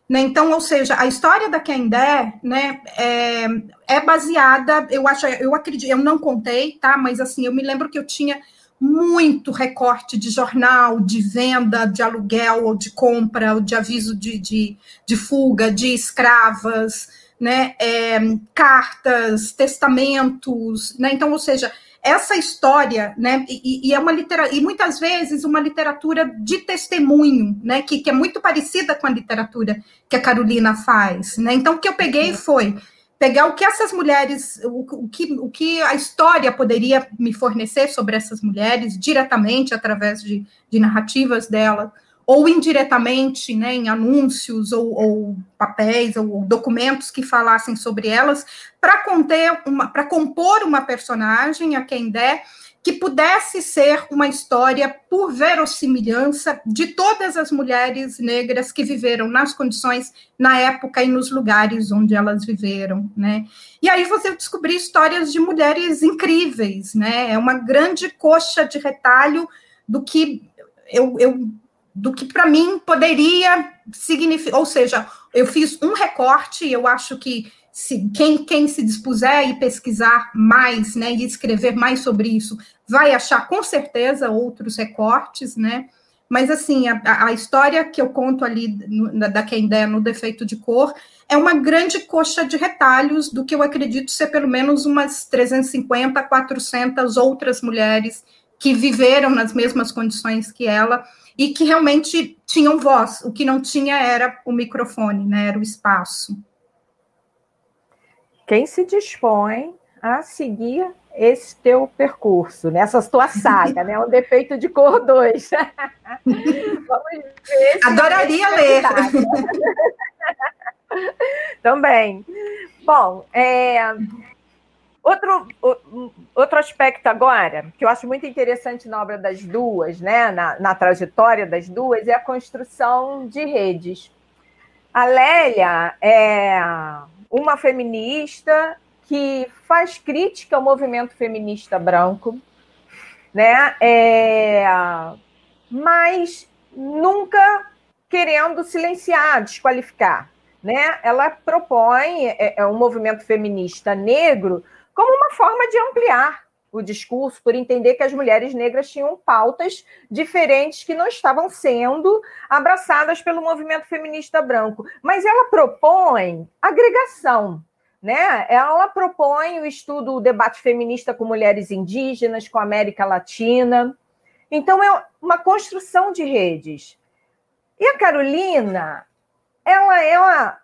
Né? Então, ou seja, a história da Kendé né, é, é, baseada, eu acho, eu acredito, eu não contei, tá? Mas assim, eu me lembro que eu tinha muito recorte de jornal, de venda, de aluguel ou de compra, ou de aviso de, de, de fuga, de escravas, né? É, cartas, testamentos, né? Então, ou seja, essa história, né, e, e, é uma literatura, e muitas vezes uma literatura de testemunho, né, que, que, é muito parecida com a literatura que a Carolina faz, né, então o que eu peguei uhum. foi pegar o que essas mulheres, o, o, que, o que a história poderia me fornecer sobre essas mulheres, diretamente através de, de narrativas dela, ou indiretamente, né, em anúncios ou, ou papéis ou documentos que falassem sobre elas, para conter uma, para compor uma personagem a quem der que pudesse ser uma história por verossimilhança de todas as mulheres negras que viveram nas condições na época e nos lugares onde elas viveram, né? E aí você descobrir histórias de mulheres incríveis, né? É uma grande coxa de retalho do que eu, eu do que para mim poderia significar, ou seja, eu fiz um recorte, eu acho que se, quem, quem se dispuser e pesquisar mais, né, e escrever mais sobre isso, vai achar com certeza outros recortes, né, mas assim, a, a história que eu conto ali no, da Kendé no defeito de cor é uma grande coxa de retalhos do que eu acredito ser pelo menos umas 350, 400 outras mulheres que viveram nas mesmas condições que ela, e que realmente tinham voz. O que não tinha era o microfone, né? Era o espaço. Quem se dispõe a seguir esse teu percurso, nessa tua saga, né? Um defeito de cor 2. Vamos ver. Adoraria ler. Também. Bom, é, Outro, outro aspecto agora, que eu acho muito interessante na obra das duas, né, na, na trajetória das duas, é a construção de redes. A Lélia é uma feminista que faz crítica ao movimento feminista branco, né? É, mas nunca querendo silenciar, desqualificar. Né? Ela propõe é, é um movimento feminista negro como uma forma de ampliar o discurso, por entender que as mulheres negras tinham pautas diferentes que não estavam sendo abraçadas pelo movimento feminista branco. Mas ela propõe agregação. Né? Ela propõe o estudo, o debate feminista com mulheres indígenas, com a América Latina. Então, é uma construção de redes. E a Carolina, ela é uma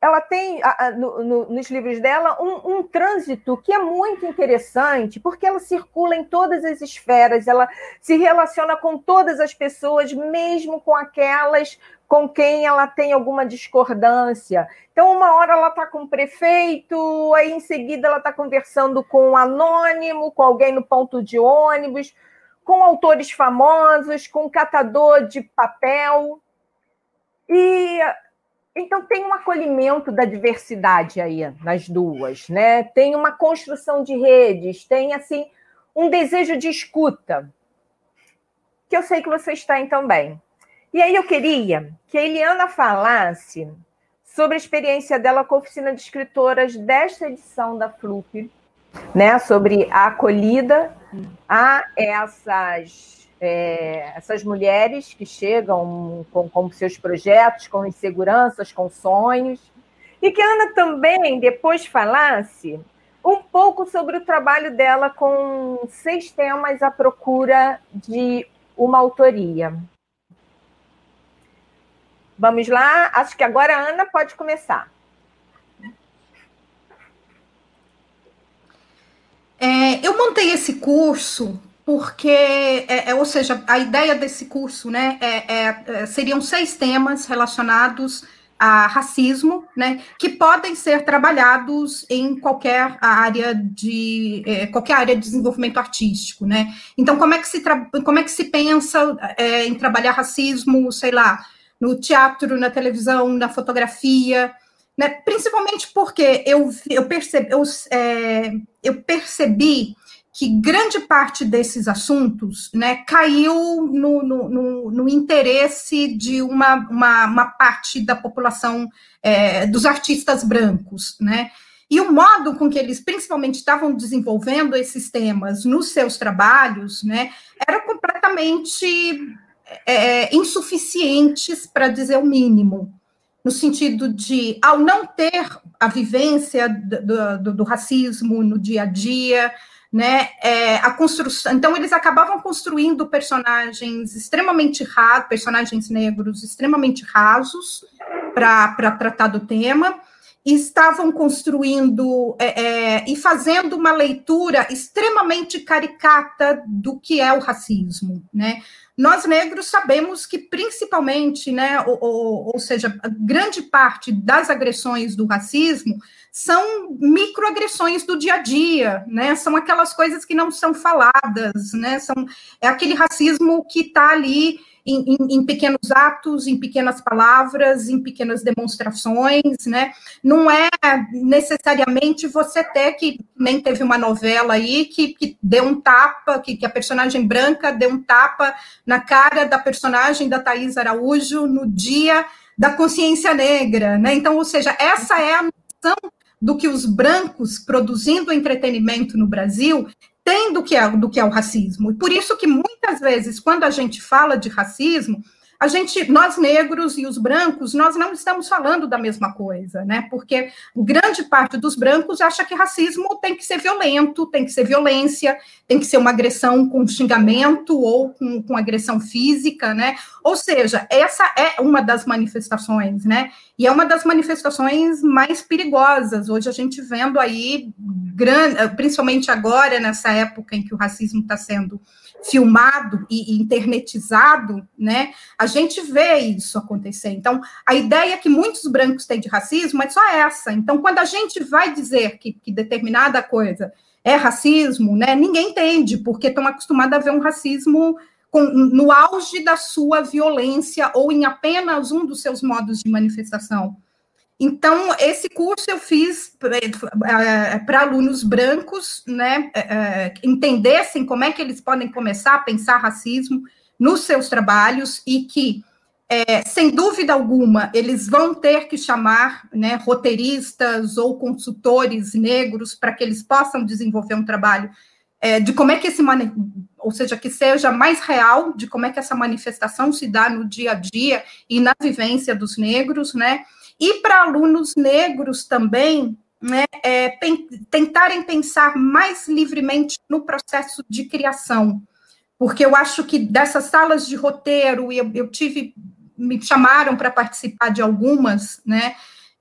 ela tem no, no, nos livros dela um, um, trânsito que é muito interessante, porque ela circula em todas as esferas, ela se relaciona com todas as pessoas, mesmo com aquelas com quem ela tem alguma discordância. Então, uma hora ela está com o prefeito, aí em seguida ela está conversando com um anônimo, com alguém no ponto de ônibus, com autores famosos, com um catador de papel. E então tem um acolhimento da diversidade aí nas duas, né? Tem uma construção de redes, tem assim um desejo de escuta, que eu sei que vocês têm também. E aí eu queria que a Eliana falasse sobre a experiência dela com a oficina de escritoras desta edição da FLUP, né? Sobre a acolhida a essas é, essas mulheres que chegam com, com seus projetos, com inseguranças, com sonhos, e que a Ana também depois falasse um pouco sobre o trabalho dela com seis temas à procura de uma autoria. Vamos lá, acho que agora a Ana pode começar. É, eu montei esse curso porque, é, é, ou seja, a ideia desse curso, né, é, é, é, seriam seis temas relacionados a racismo, né, que podem ser trabalhados em qualquer área de é, qualquer área de desenvolvimento artístico, né. Então, como é que se como é que se pensa em trabalhar racismo, sei lá, no teatro, na televisão, na fotografia, né, principalmente porque eu eu percebi eu, eu percebi que grande parte desses assuntos né, caiu no, no, no, no interesse de uma, uma, uma, parte da população é, dos artistas brancos, né? E o modo com que eles principalmente estavam desenvolvendo esses temas nos seus trabalhos, né, era completamente é, insuficientes, para dizer o mínimo, no sentido de, ao não ter a vivência do, do, do racismo no dia a dia, né? É, a construção. Então, eles acabavam construindo personagens extremamente rasos, personagens negros extremamente rasos para tratar do tema. E estavam construindo é, é, e fazendo uma leitura extremamente caricata do que é o racismo, né? Nós negros sabemos que principalmente, né, ou, ou, ou seja, grande parte das agressões do racismo são microagressões do dia a dia, né? São aquelas coisas que não são faladas, né? São, é aquele racismo que está ali em, em, em, pequenos atos, em pequenas palavras, em pequenas demonstrações, né? Não é necessariamente você ter que nem teve uma novela aí que, que deu um tapa, que, que a personagem branca deu um tapa na cara da personagem da Thais Araújo no dia da consciência negra, né? Então, ou seja, essa é a noção do que os brancos produzindo entretenimento no Brasil têm do que é, do que é o racismo. E por isso que muitas vezes, quando a gente fala de racismo, a gente, nós negros e os brancos, nós não estamos falando da mesma coisa, né? Porque grande parte dos brancos acha que racismo tem que ser violento, tem que ser violência, tem que ser uma agressão com xingamento ou com, com agressão física, né? Ou seja, essa é uma das manifestações, né? E é uma das manifestações mais perigosas. Hoje a gente vendo aí, principalmente agora, nessa época em que o racismo está sendo filmado e, internetizado, né, a gente vê isso acontecer. Então, a ideia que muitos brancos têm de racismo é só essa. Então, quando a gente vai dizer que, que determinada coisa é racismo, né, ninguém entende, porque estão acostumados a ver um racismo com, no auge da sua violência ou em apenas um dos seus modos de manifestação. Então, esse curso eu fiz para eh, alunos brancos, né, eh, entendessem como é que eles podem começar a pensar racismo nos seus trabalhos e que, é, sem dúvida alguma, eles vão ter que chamar né, roteiristas ou consultores negros para que eles possam desenvolver um trabalho é, de como é que esse, ou seja, que seja mais real de como é que essa manifestação se dá no dia a dia e na vivência dos negros, né, e para alunos negros também, né, é, tentarem pensar mais livremente no processo de criação, porque eu acho que dessas salas de roteiro, eu, eu tive, me chamaram para participar de algumas, né,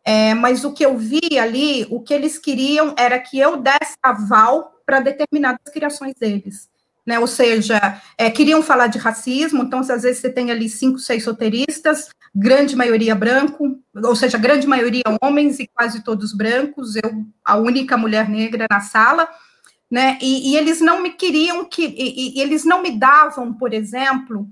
é, mas o que eu vi ali, o que eles queriam era que eu desse aval para determinadas criações deles né? Ou seja, é, queriam falar de racismo, então às vezes você tem ali cinco, seis roteiristas, grande maioria branco, ou seja, grande maioria homens e quase todos brancos, eu a única mulher negra na sala, né? E, e eles não me queriam que, e, e eles não me davam, por exemplo,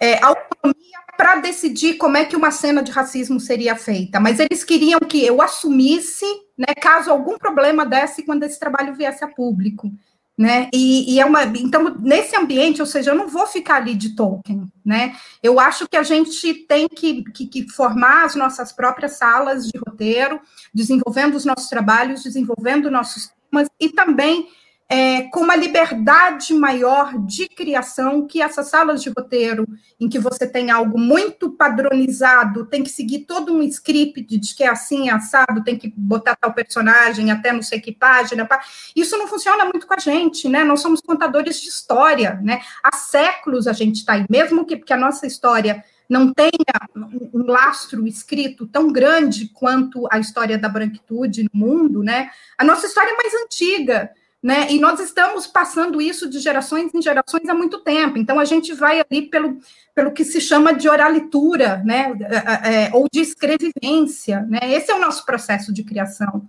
é, autonomia para decidir como é que uma cena de racismo seria feita, mas eles queriam que eu assumisse, né, caso algum problema desse quando esse trabalho viesse a público, né? E, e, é uma então nesse ambiente, ou seja, eu não vou ficar ali de Tolkien, né? Eu acho que a gente tem que, que, que formar as nossas próprias salas de roteiro, desenvolvendo os nossos trabalhos, desenvolvendo nossos temas e também é, com uma liberdade maior de criação que essas salas de roteiro, em que você tem algo muito padronizado, tem que seguir todo um script de que é assim, assado, tem que botar tal personagem até não sei que página. Isso não funciona muito com a gente, né? Nós somos contadores de história, né? Há séculos a gente está aí, mesmo que, que a nossa história não tenha um lastro escrito tão grande quanto a história da branquitude no mundo, né? A nossa história é mais antiga né? E nós estamos passando isso de gerações em gerações há muito tempo. Então a gente vai ali pelo, pelo que se chama de oralitura, né? É, é, ou de escrevivência, né? Esse é o nosso processo de criação.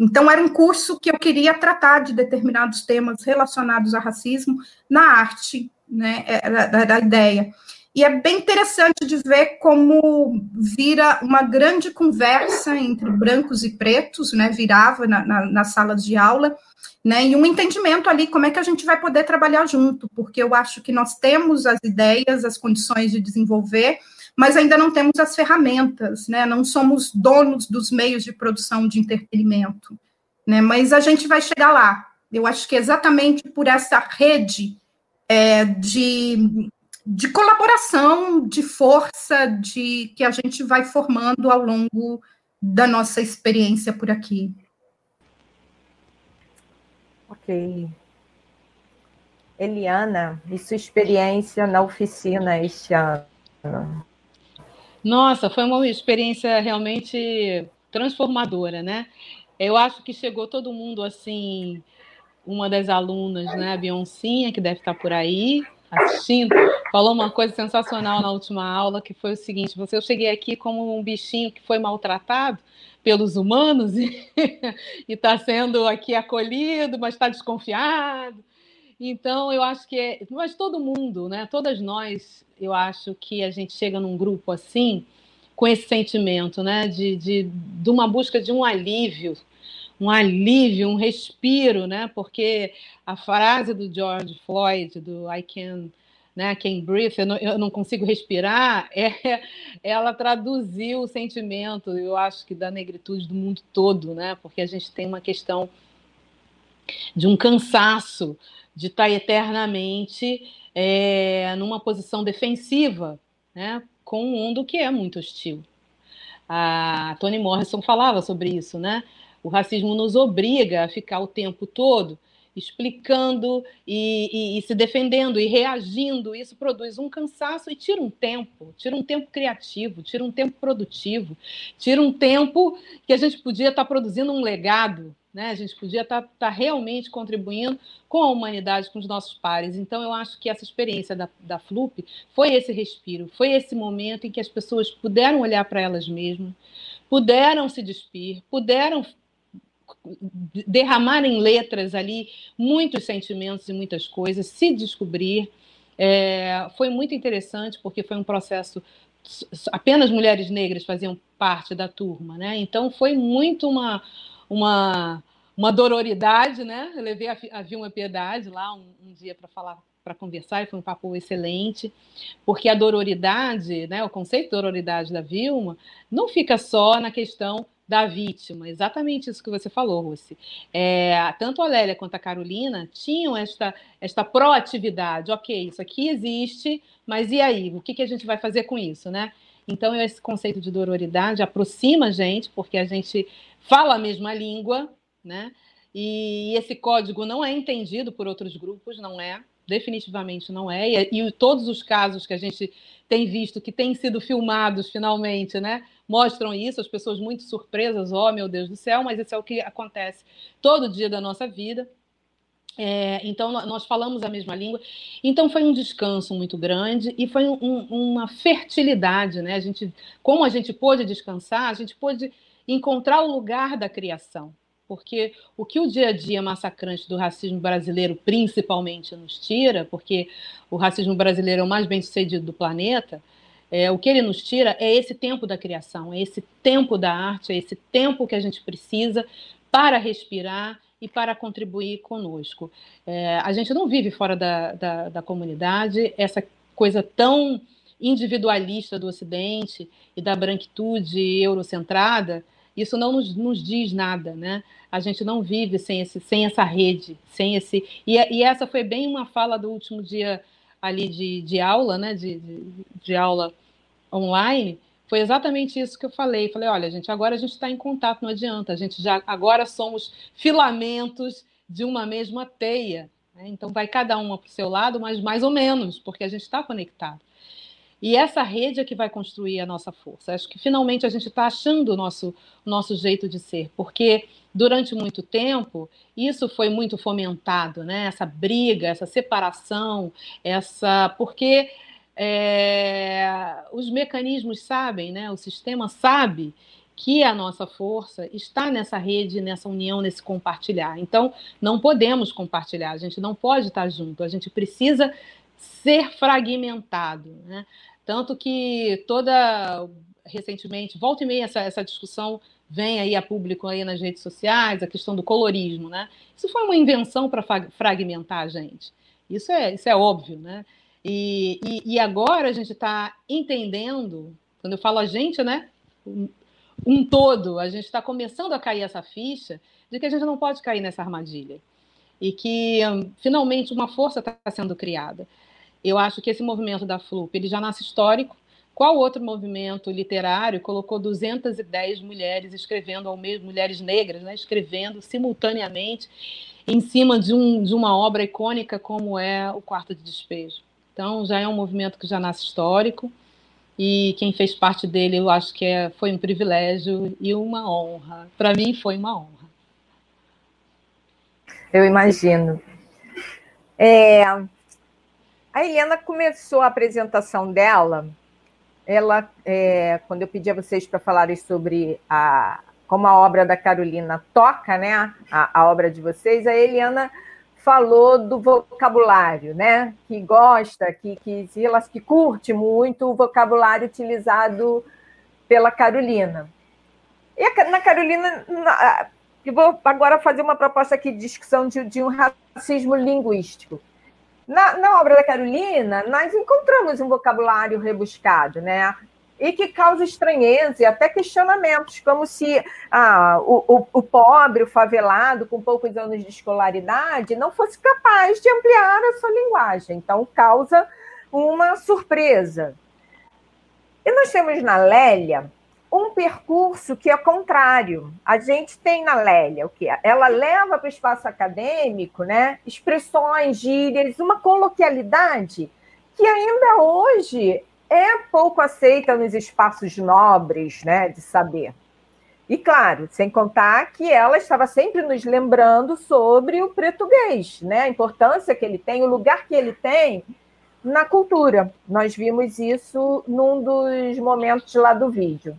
Então era um curso que eu queria tratar de determinados temas relacionados a racismo na arte, né? Da, da ideia. E é bem interessante de ver como vira uma grande conversa entre brancos e pretos, né? Virava na, na, nas salas de aula né? E um entendimento ali como é que a gente vai poder trabalhar junto, porque eu acho que nós temos as ideias, as condições de desenvolver, mas ainda não temos as ferramentas, né? Não somos donos dos meios de produção de entretenimento, né? Mas a gente vai chegar lá. Eu acho que exatamente por essa rede é, de, de colaboração, de força, de que a gente vai formando ao longo da nossa experiência por aqui. Ok. Eliana, e sua experiência na oficina este ano? Nossa, foi uma experiência realmente transformadora, né? Eu acho que chegou todo mundo assim, uma das alunas, né, a Beyoncé, que deve estar por aí assistindo, falou uma coisa sensacional na última aula, que foi o seguinte: você eu cheguei aqui como um bichinho que foi maltratado, pelos humanos e está sendo aqui acolhido, mas está desconfiado. Então, eu acho que é, mas todo mundo, né? Todas nós, eu acho que a gente chega num grupo assim, com esse sentimento, né? De, de, de uma busca de um alívio, um alívio, um respiro, né? Porque a frase do George Floyd, do I can né, quem breathe, eu não, eu não consigo respirar, é, ela traduziu o sentimento, eu acho que da negritude do mundo todo, né, porque a gente tem uma questão de um cansaço de estar eternamente é, numa posição defensiva, né, com um mundo que é muito hostil. A Toni Morrison falava sobre isso, né? O racismo nos obriga a ficar o tempo todo explicando e, e, e, se defendendo e reagindo. Isso produz um cansaço e tira um tempo, tira um tempo criativo, tira um tempo produtivo, tira um tempo que a gente podia estar produzindo um legado, né? A gente podia estar, estar realmente contribuindo com a humanidade, com os nossos pares. Então, eu acho que essa experiência da, da FLUP foi esse respiro, foi esse momento em que as pessoas puderam olhar para elas mesmas, puderam se despir, puderam derramar em letras ali muitos sentimentos e muitas coisas, se descobrir. É, foi muito interessante porque foi um processo apenas mulheres negras faziam parte da turma, né? Então foi muito uma uma uma dororidade, né? Eu levei a, Vilma Piedade lá um, um dia para falar para conversar e foi um papo excelente, porque a dororidade, né, o conceito de dororidade da Vilma, não fica só na questão da vítima, exatamente isso que você falou, Rossi. É, tanto a Lélia quanto a Carolina tinham esta, esta proatividade. Ok, isso aqui existe, mas e aí? O que, que a gente vai fazer com isso, né? Então, esse conceito de dororidade aproxima a gente, porque a gente fala a mesma língua, né? E esse código não é entendido por outros grupos, não é definitivamente não é. E, e, todos os casos que a gente tem visto que têm sido filmados finalmente, né, mostram isso, as pessoas muito surpresas, oh meu Deus do céu, mas isso é o que acontece todo dia da nossa vida. É, então, nós falamos a mesma língua. Então, foi um descanso muito grande e foi um, uma fertilidade. Né? A gente, como a gente pôde descansar, a gente pôde encontrar o lugar da criação. porque o que o dia a dia massacrante do racismo brasileiro principalmente nos tira, porque o racismo brasileiro é o mais bem sucedido do planeta, é, o que ele nos tira é esse tempo da criação, é esse tempo da arte, é esse tempo que a gente precisa para respirar e para contribuir conosco. É, a gente não vive fora da, da, da comunidade, essa coisa tão individualista do Ocidente e da branquitude eurocentrada, isso não nos, nos, diz nada, né? A gente não vive sem, esse, sem essa rede, sem esse. E, e essa foi bem uma fala do último dia ali de, de aula, né? De, de, de aula online. Foi exatamente isso que eu falei. Falei, olha, gente, agora a gente está em contato, não adianta. A gente já agora somos filamentos de uma mesma teia. Né? Então vai cada uma para o seu lado, mas mais ou menos, porque a gente está conectado. E essa rede é que vai construir a nossa força. Acho que finalmente a gente está achando o nosso, nosso jeito de ser, porque durante muito tempo isso foi muito fomentado, né? Essa briga, essa separação, essa. Porque é... os mecanismos sabem, né? O sistema sabe que a nossa força está nessa rede, nessa união, nesse compartilhar. Então, não podemos compartilhar, a gente não pode estar junto, a gente precisa ser fragmentado. Né? Tanto que toda recentemente, volta e meia essa, essa discussão vem aí a público aí nas redes sociais, a questão do colorismo, né? Isso foi uma invenção para fragmentar a gente. Isso é, isso é óbvio, né? E, e, e agora a gente está entendendo, quando eu falo a gente, né? Um, um todo, a gente está começando a cair essa ficha de que a gente não pode cair nessa armadilha. E que finalmente uma força está sendo criada. Eu acho que esse movimento da FLUP ele já nasce histórico. Qual outro movimento literário colocou 210 mulheres escrevendo ao mesmo, mulheres negras, né, escrevendo simultaneamente em cima de, um, de uma obra icônica como é o Quarto de Despejo? Então, já é um movimento que já nasce histórico e quem fez parte dele, eu acho que é, foi um privilégio e uma honra. Para mim, foi uma honra. Eu imagino. É, a Helena começou a apresentação dela, ela, é, quando eu pedi a vocês para falarem sobre a, como a obra da Carolina toca, né, a, a obra de vocês, a Eliana falou do vocabulário, né, que gosta, que, que, que curte muito o vocabulário utilizado pela Carolina. E a, na Carolina, na, eu vou agora fazer uma proposta aqui de discussão de, de um racismo linguístico. Na, na, obra da Carolina, nós encontramos um vocabulário rebuscado, né? E que causa estranheza e até questionamentos, como se ah, o, o, o, pobre, o favelado, com poucos anos de escolaridade, não fosse capaz de ampliar a sua linguagem. Então, causa uma surpresa. E nós temos na Lélia um percurso que é contrário. A gente tem na Lélia o que? Ela leva para o espaço acadêmico né, expressões, gírias, uma coloquialidade que ainda hoje é pouco aceita nos espaços nobres né, de saber. E claro, sem contar que ela estava sempre nos lembrando sobre o português, né? a importância que ele tem, o lugar que ele tem na cultura. Nós vimos isso num dos momentos lá do vídeo.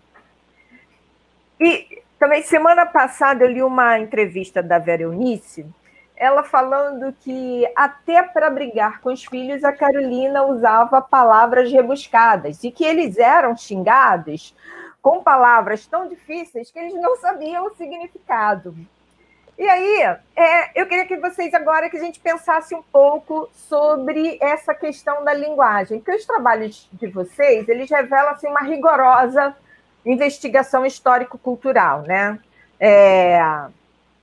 E também, semana passada, eu li uma entrevista da Vera Eunice, ela falando que até para brigar com os filhos, a Carolina usava palavras rebuscadas e que eles eram xingados com palavras tão difíceis que eles não sabiam o significado. E aí, é, eu queria que vocês agora que a gente pensasse um pouco sobre essa questão da linguagem, porque os trabalhos de vocês, eles revelam assim, uma rigorosa investigação histórico-cultural, né? É,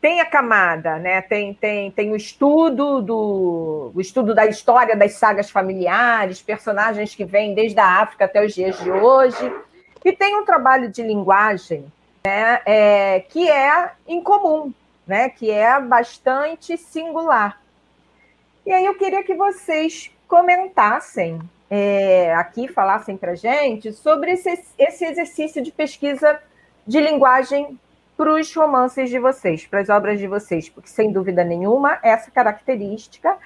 tem a camada, né? Tem, tem, tem o estudo do o estudo da história das sagas familiares, personagens que vêm desde a África até os dias de hoje, e tem um trabalho de linguagem, né? É, que é incomum, né? Que é bastante singular. E aí eu queria que vocês comentassem é, aqui falassem para a gente sobre esse, esse exercício de pesquisa de linguagem para os romances de vocês, para as obras de vocês, porque sem dúvida nenhuma essa característica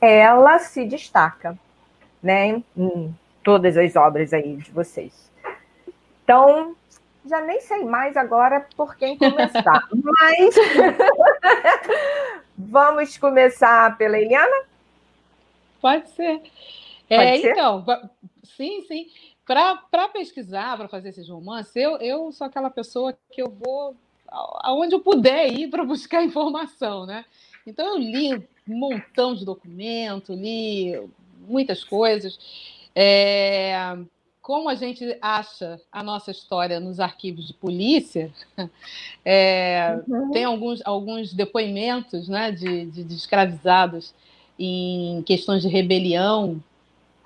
ela se destaca, né, em todas as obras aí de vocês. Então, já nem sei mais agora por quem começar. Mas vamos começar pela Eliana? Pode ser. É? Então, sim, sim. Para pesquisar, para fazer esses romances, eu, eu sou aquela pessoa que eu vou aonde eu puder ir para buscar informação, né? Então eu li um montão de documento, li muitas coisas. É, como a gente acha a nossa história nos arquivos de polícia, é, uhum. tem alguns, alguns depoimentos né, de, de, de, escravizados em questões de rebelião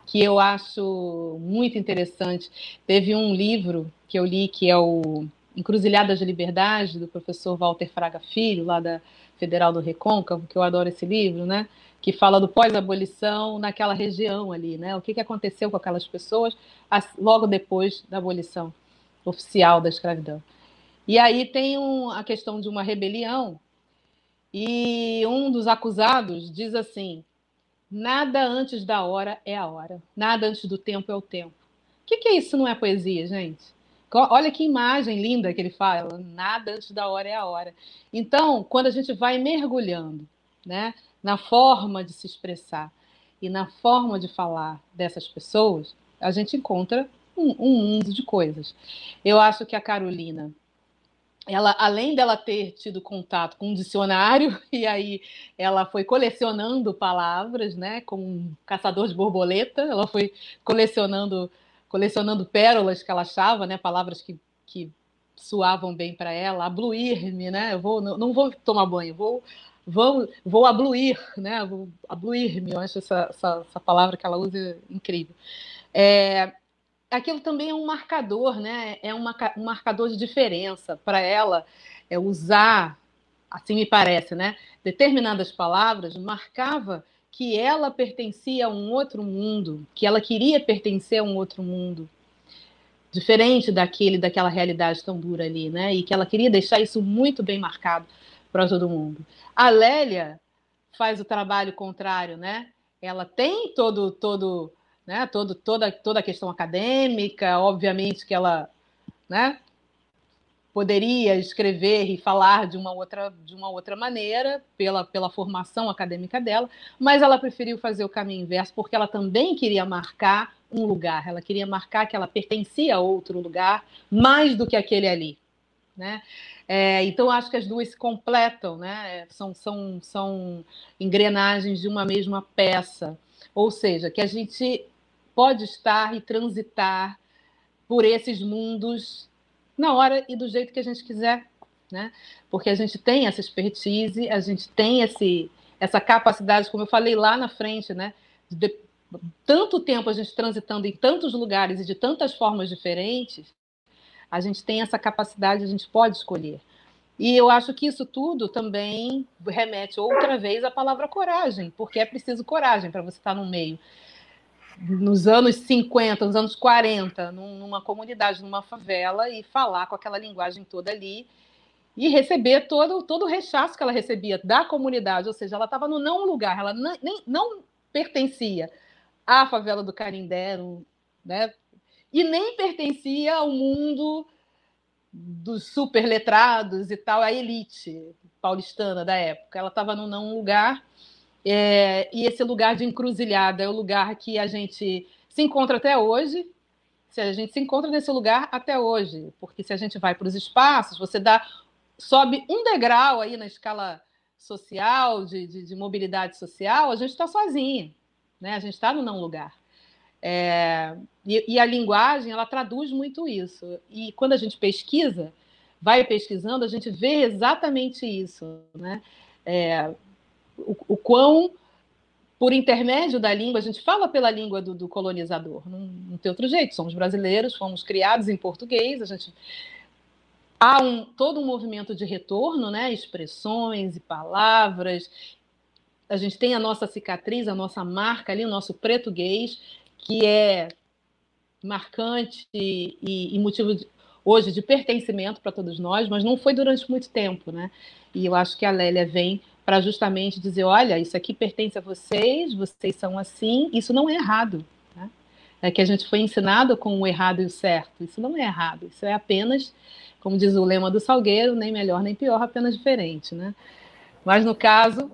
que eu acho muito interessante. Teve um livro que eu li que é o Encruzilhadas de Liberdade, do professor Walter Fraga Filho, lá da Federal do Recôncavo, que eu adoro esse livro, né? que fala do pós-abolição naquela região ali, né? O que, que aconteceu com aquelas pessoas logo depois da abolição oficial da escravidão. E aí tem um, a questão de uma rebelião, e um dos acusados diz assim: nada antes da hora é a hora, nada antes do tempo é o tempo. O que, que é isso? Não é poesia, gente? Olha que imagem linda que ele fala. Nada antes da hora é a hora. Então, quando a gente vai mergulhando, né, na forma de se expressar e na forma de falar dessas pessoas, a gente encontra um, um mundo de coisas. Eu acho que a Carolina, ela, além dela ter tido contato com um dicionário, e aí ela foi colecionando palavras, né, como um caçador de borboleta, ela foi colecionando, colecionando pérolas que ela achava, né, palavras que, que suavam bem para ela, abluir-me, né, eu vou, não, não vou tomar banho, vou vou, vou abluir, né? Vou abluir-me, eu acho essa, essa, essa, palavra que ela usa incrível. É, aquilo também é um marcador, né? É uma, um marcador de diferença para ela é, usar, assim me parece, né? Determinadas palavras marcava que ela pertencia a um outro mundo, que ela queria pertencer a um outro mundo diferente daquele, daquela realidade tão dura ali, né? E que ela queria deixar isso muito bem marcado para todo mundo. A Lélia faz o trabalho contrário, né? Ela tem todo todo, né, todo toda toda a questão acadêmica, obviamente que ela, né, poderia escrever e falar de uma outra de uma outra maneira pela pela formação acadêmica dela, mas ela preferiu fazer o caminho inverso porque ela também queria marcar um lugar, ela queria marcar que ela pertencia a outro lugar mais do que aquele ali, né? É, então, acho que as duas se completam, né? São, são, são engrenagens de uma mesma peça. Ou seja, que a gente pode estar e transitar por esses mundos na hora e do jeito que a gente quiser, né? Porque a gente tem essa expertise, a gente tem esse, essa capacidade, como eu falei lá na frente, né? De tanto tempo a gente transitando em tantos lugares e de tantas formas diferentes, a gente tem essa capacidade, a gente pode escolher. E eu acho que isso tudo também remete outra vez à palavra coragem, porque é preciso coragem para você estar no meio. Nos anos 50, nos anos 40, numa comunidade, numa favela, e falar com aquela linguagem toda ali, e receber todo, todo o rechaço que ela recebia da comunidade, ou seja, ela estava no não lugar, ela não, nem, não pertencia à favela do Carindé, né? e nem pertencia ao mundo dos super letrados e tal, a elite paulistana da época. Ela estava num não lugar, é, e esse lugar de encruzilhada é o lugar que a gente se encontra até hoje. Se a gente se encontra nesse lugar até hoje, porque se a gente vai para os espaços, você dá sobe um degrau aí na escala social, de, de, de mobilidade social, a gente está sozinha, né? A gente está no não lugar. É, e, e, a linguagem, ela traduz muito isso. E quando a gente pesquisa, vai pesquisando, a gente vê exatamente isso, né? É, o, o, quão, por intermédio da língua, a gente fala pela língua do, do colonizador, não, não, tem outro jeito, somos brasileiros, fomos criados em português, a gente... Há um, todo um movimento de retorno, né? expressões e palavras, a gente tem a nossa cicatriz, a nossa marca ali, o nosso português, que é marcante e, e motivo de, hoje de pertencimento para todos nós, mas não foi durante muito tempo, né? E eu acho que a Lélia vem para justamente dizer, olha, isso aqui pertence a vocês, vocês são assim, isso não é errado. Né? é que a gente foi ensinado com o errado e o certo. Isso não é errado, isso é apenas, como diz o lema do Salgueiro, nem melhor nem pior, apenas diferente. Né? Mas no caso,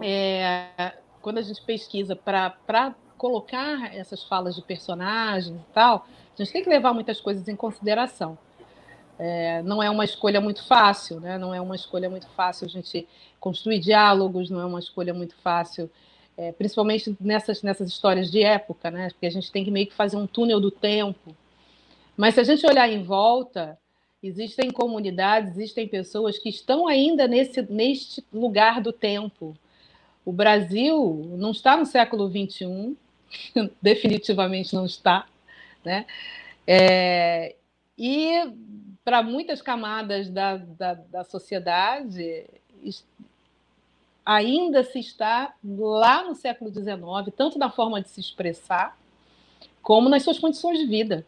é, quando a gente pesquisa para colocar essas falas de personagens e tal, a gente tem que levar muitas coisas em consideração. É, não é uma escolha muito fácil, né? não é uma escolha muito fácil a gente construir diálogos, não é uma escolha muito fácil, é, principalmente nessas, nessas histórias de época, né? porque a gente tem que meio que fazer um túnel do tempo. Mas se a gente olhar em volta, existem comunidades, existem pessoas que estão ainda nesse, neste lugar do tempo. O Brasil não está no século XXI, definitivamente não está, né? É, e para muitas camadas da, da, da sociedade, ainda se está lá no século XIX, tanto na forma de se expressar, como nas suas condições de vida.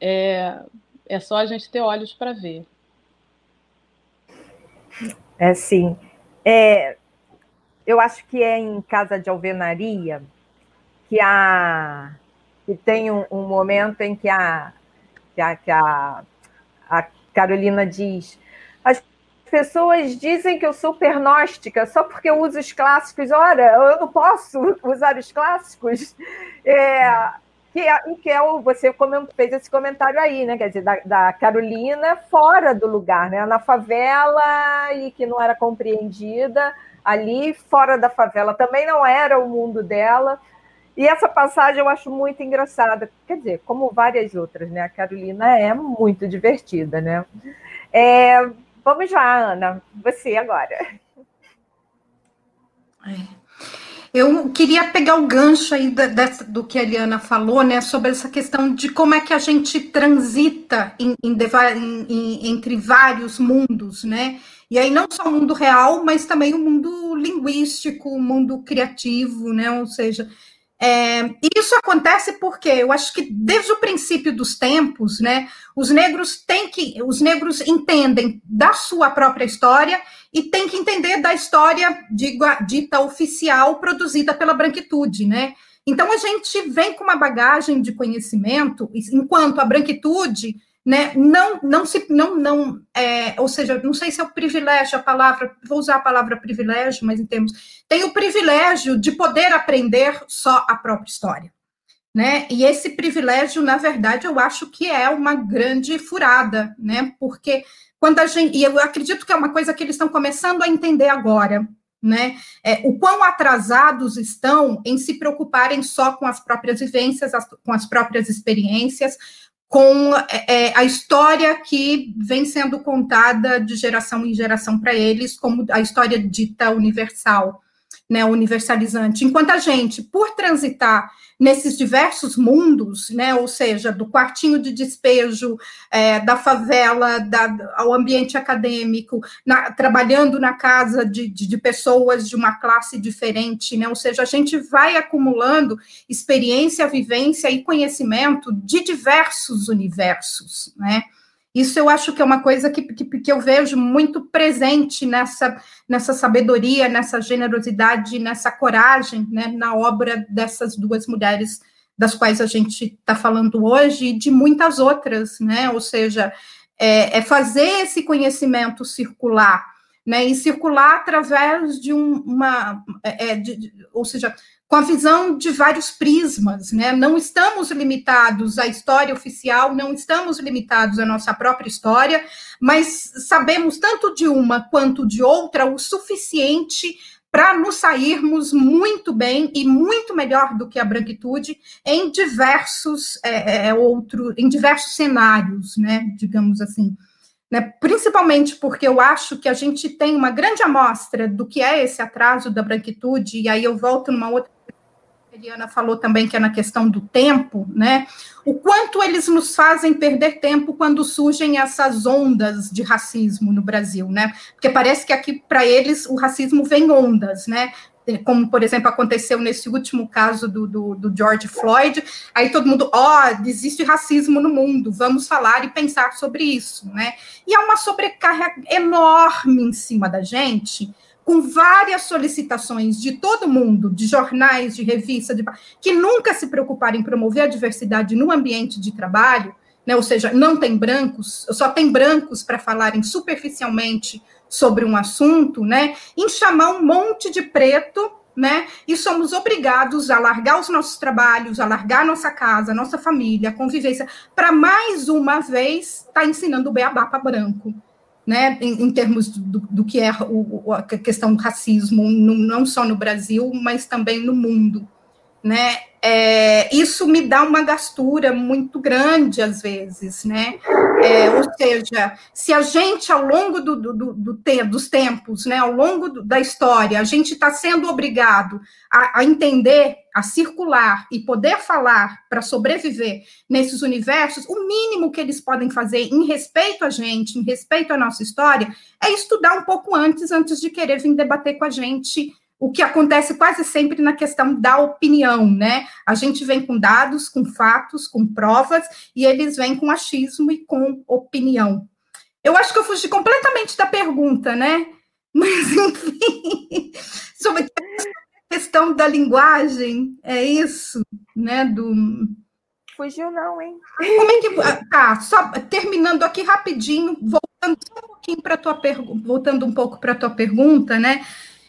É, é só a gente ter olhos para ver. É sim. É, eu acho que é em Casa de Alvenaria que, a, que tem um, um momento em que a, que a, que a, a Carolina diz: as pessoas dizem que eu sou pernóstica só porque eu uso os clássicos. Ora, eu não posso usar os clássicos. É, que é, que é o, você fez esse comentário aí, né? Quer dizer, da, da, Carolina fora do lugar, né? Na favela e que não era compreendida ali fora da favela. Também não era o mundo dela. E essa passagem eu acho muito engraçada, quer dizer, como várias outras, né? A Carolina é muito divertida, né? É, vamos lá, Ana, você agora. É. Eu queria pegar o gancho aí da, dessa, do que a Eliana falou, né, sobre essa questão de como é que a gente transita em, em, em, entre vários mundos, né? E aí não só o mundo real, mas também o mundo linguístico, o mundo criativo, né? Ou seja, é, isso acontece porque eu acho que desde o princípio dos tempos, né, os negros têm que, os negros entendem da sua própria história e têm que entender da história dita oficial produzida pela branquitude, né? Então a gente vem com uma bagagem de conhecimento, enquanto a branquitude né, não, não se, não, não, é, ou seja, não sei se é o privilégio a palavra, vou usar a palavra privilégio, mas em termos, tem o privilégio de poder aprender só a própria história, né, e esse privilégio, na verdade, eu acho que é uma grande furada, né, porque quando a gente, e eu acredito que é uma coisa que eles estão começando a entender agora, né? É, o quão atrasados estão em se preocuparem só com as próprias vivências, as, com as próprias experiências, com é, é, a história que vem sendo contada de geração em geração para eles, como a história dita universal né, universalizante. Enquanto a gente, por transitar nesses diversos mundos, né, ou seja, do quartinho de despejo, é, da favela, da, ao ambiente acadêmico, na, trabalhando na casa de, de, de, pessoas de uma classe diferente, né, ou seja, a gente vai acumulando experiência, vivência e conhecimento de diversos universos, né, isso eu acho que é uma coisa que, que, que, eu vejo muito presente nessa, nessa sabedoria, nessa generosidade, nessa coragem, né, na obra dessas duas mulheres das quais a gente está falando hoje e de muitas outras, né? Ou seja, é, é fazer esse conhecimento circular, né? E circular através de um, uma, é, é de, ou seja, com a visão de vários prismas, né? Não estamos limitados à história oficial, não estamos limitados à nossa própria história, mas sabemos tanto de uma quanto de outra o suficiente para nos sairmos muito bem e muito melhor do que a branquitude em diversos é, é, outro, em diversos cenários, né? Digamos assim. Né? Principalmente porque eu acho que a gente tem uma grande amostra do que é esse atraso da branquitude, e aí eu volto numa outra Eliana falou também que é na questão do tempo, né? O quanto eles nos fazem perder tempo quando surgem essas ondas de racismo no Brasil, né? Porque parece que aqui para eles o racismo vem ondas, né? Como, por exemplo, aconteceu nesse último caso do, do, do George Floyd, aí todo mundo, ó, oh, existe racismo no mundo, vamos falar e pensar sobre isso, né? E há uma sobrecarga enorme em cima da gente, com várias solicitações de todo mundo, de jornais, de revistas, de, que nunca se preocuparam em promover a diversidade no ambiente de trabalho, né, ou seja, não tem brancos, só tem brancos para falarem superficialmente sobre um assunto, né, em chamar um monte de preto, né, e somos obrigados a largar os nossos trabalhos, a largar nossa casa, nossa família, a convivência, para mais uma vez estar tá ensinando o beabá para branco, né, em, em termos do, do, que é o, a questão do racismo, no, não só no Brasil, mas também no mundo, né, é, isso me dá uma gastura muito grande às vezes, né, é, ou seja, se a gente ao longo do, do, do, do te, dos tempos, né, ao longo da história, a gente está sendo obrigado a, a entender, a circular e poder falar para sobreviver nesses universos, o mínimo que eles podem fazer em respeito a gente, em respeito à nossa história, é estudar um pouco antes, antes de querer vir debater com a gente o que acontece quase sempre na questão da opinião, né? A gente vem com dados, com fatos, com provas, e eles vêm com achismo e com opinião. Eu acho que eu fugi completamente da pergunta, né? Mas, enfim, sobre a questão da linguagem, é isso, né? Do... Fugiu não, hein? Como é que... Ah, tá, só terminando aqui rapidinho, voltando um pouquinho para tua pergunta, voltando um pouco para a tua pergunta, né?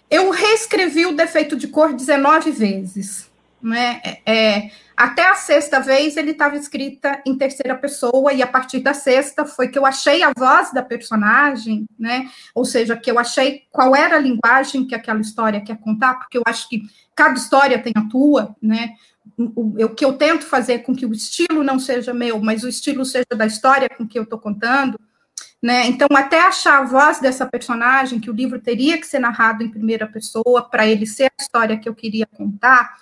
Eu reescrevi o defeito de cor 19 vezes. Né? É, é, até a sexta vez ele estava escrita em terceira pessoa, e a partir da sexta foi que eu achei a voz da personagem, né? Ou seja, que eu achei qual era a linguagem que aquela história quer contar, porque eu acho que cada história tem a tua, né? O, o, o que eu tento fazer com que o estilo não seja meu, mas o estilo seja da história com que eu estou contando, né? Então, até achar a voz dessa personagem, que o livro teria que ser narrado em primeira pessoa, para ele ser a história que eu queria contar,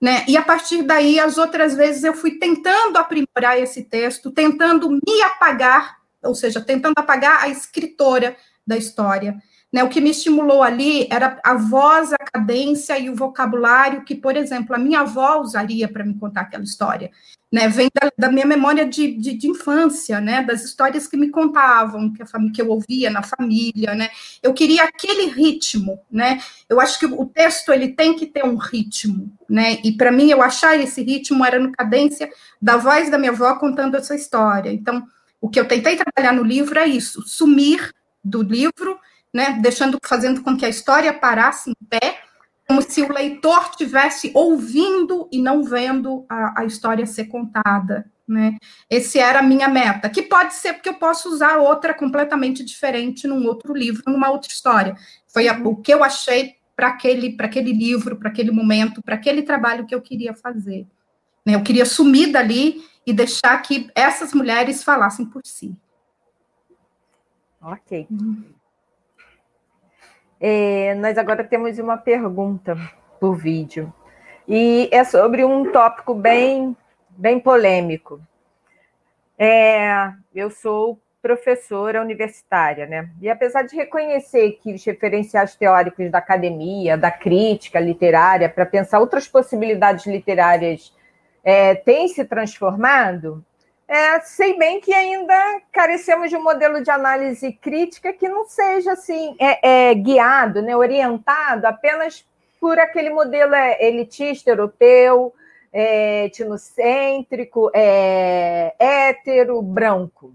né? E a partir daí, as outras vezes, eu fui tentando aprimorar esse texto, tentando me apagar, ou seja, tentando apagar a escritora da história. Né, o que me estimulou ali era a voz, a cadência e o vocabulário que, por exemplo, a minha avó usaria para me contar aquela história. Né, vem da, da minha memória de, de, de, infância, né, das histórias que me contavam, que, família, que eu ouvia na família, né, eu queria aquele ritmo, né, eu acho que o texto ele tem que ter um ritmo, né, e para mim eu achar esse ritmo era no cadência da voz da minha avó contando essa história, então o que eu tentei trabalhar no livro é isso, sumir do livro né, deixando, fazendo com que a história parasse em pé, como se o leitor tivesse ouvindo e não vendo a, a história ser contada, né? Esse era a minha meta, que pode ser porque eu posso usar outra completamente diferente num outro livro, numa outra história. Foi a, o que eu achei para aquele, aquele livro, para aquele momento, para aquele trabalho que eu queria fazer. Né? Eu queria sumir dali e deixar que essas mulheres falassem por si. Ok. Uhum. É, nós agora temos uma pergunta por vídeo. E é sobre um tópico bem, bem polêmico. É, eu sou professora universitária, né? E apesar de reconhecer que os referenciais teóricos da academia, da crítica literária, para pensar outras possibilidades literárias é, têm se transformado, é, sei bem que ainda carecemos de um modelo de análise crítica que não seja assim é, é, guiado, né, orientado apenas por aquele modelo é, elitista europeu, é, etnocêntrico, é, hétero, branco.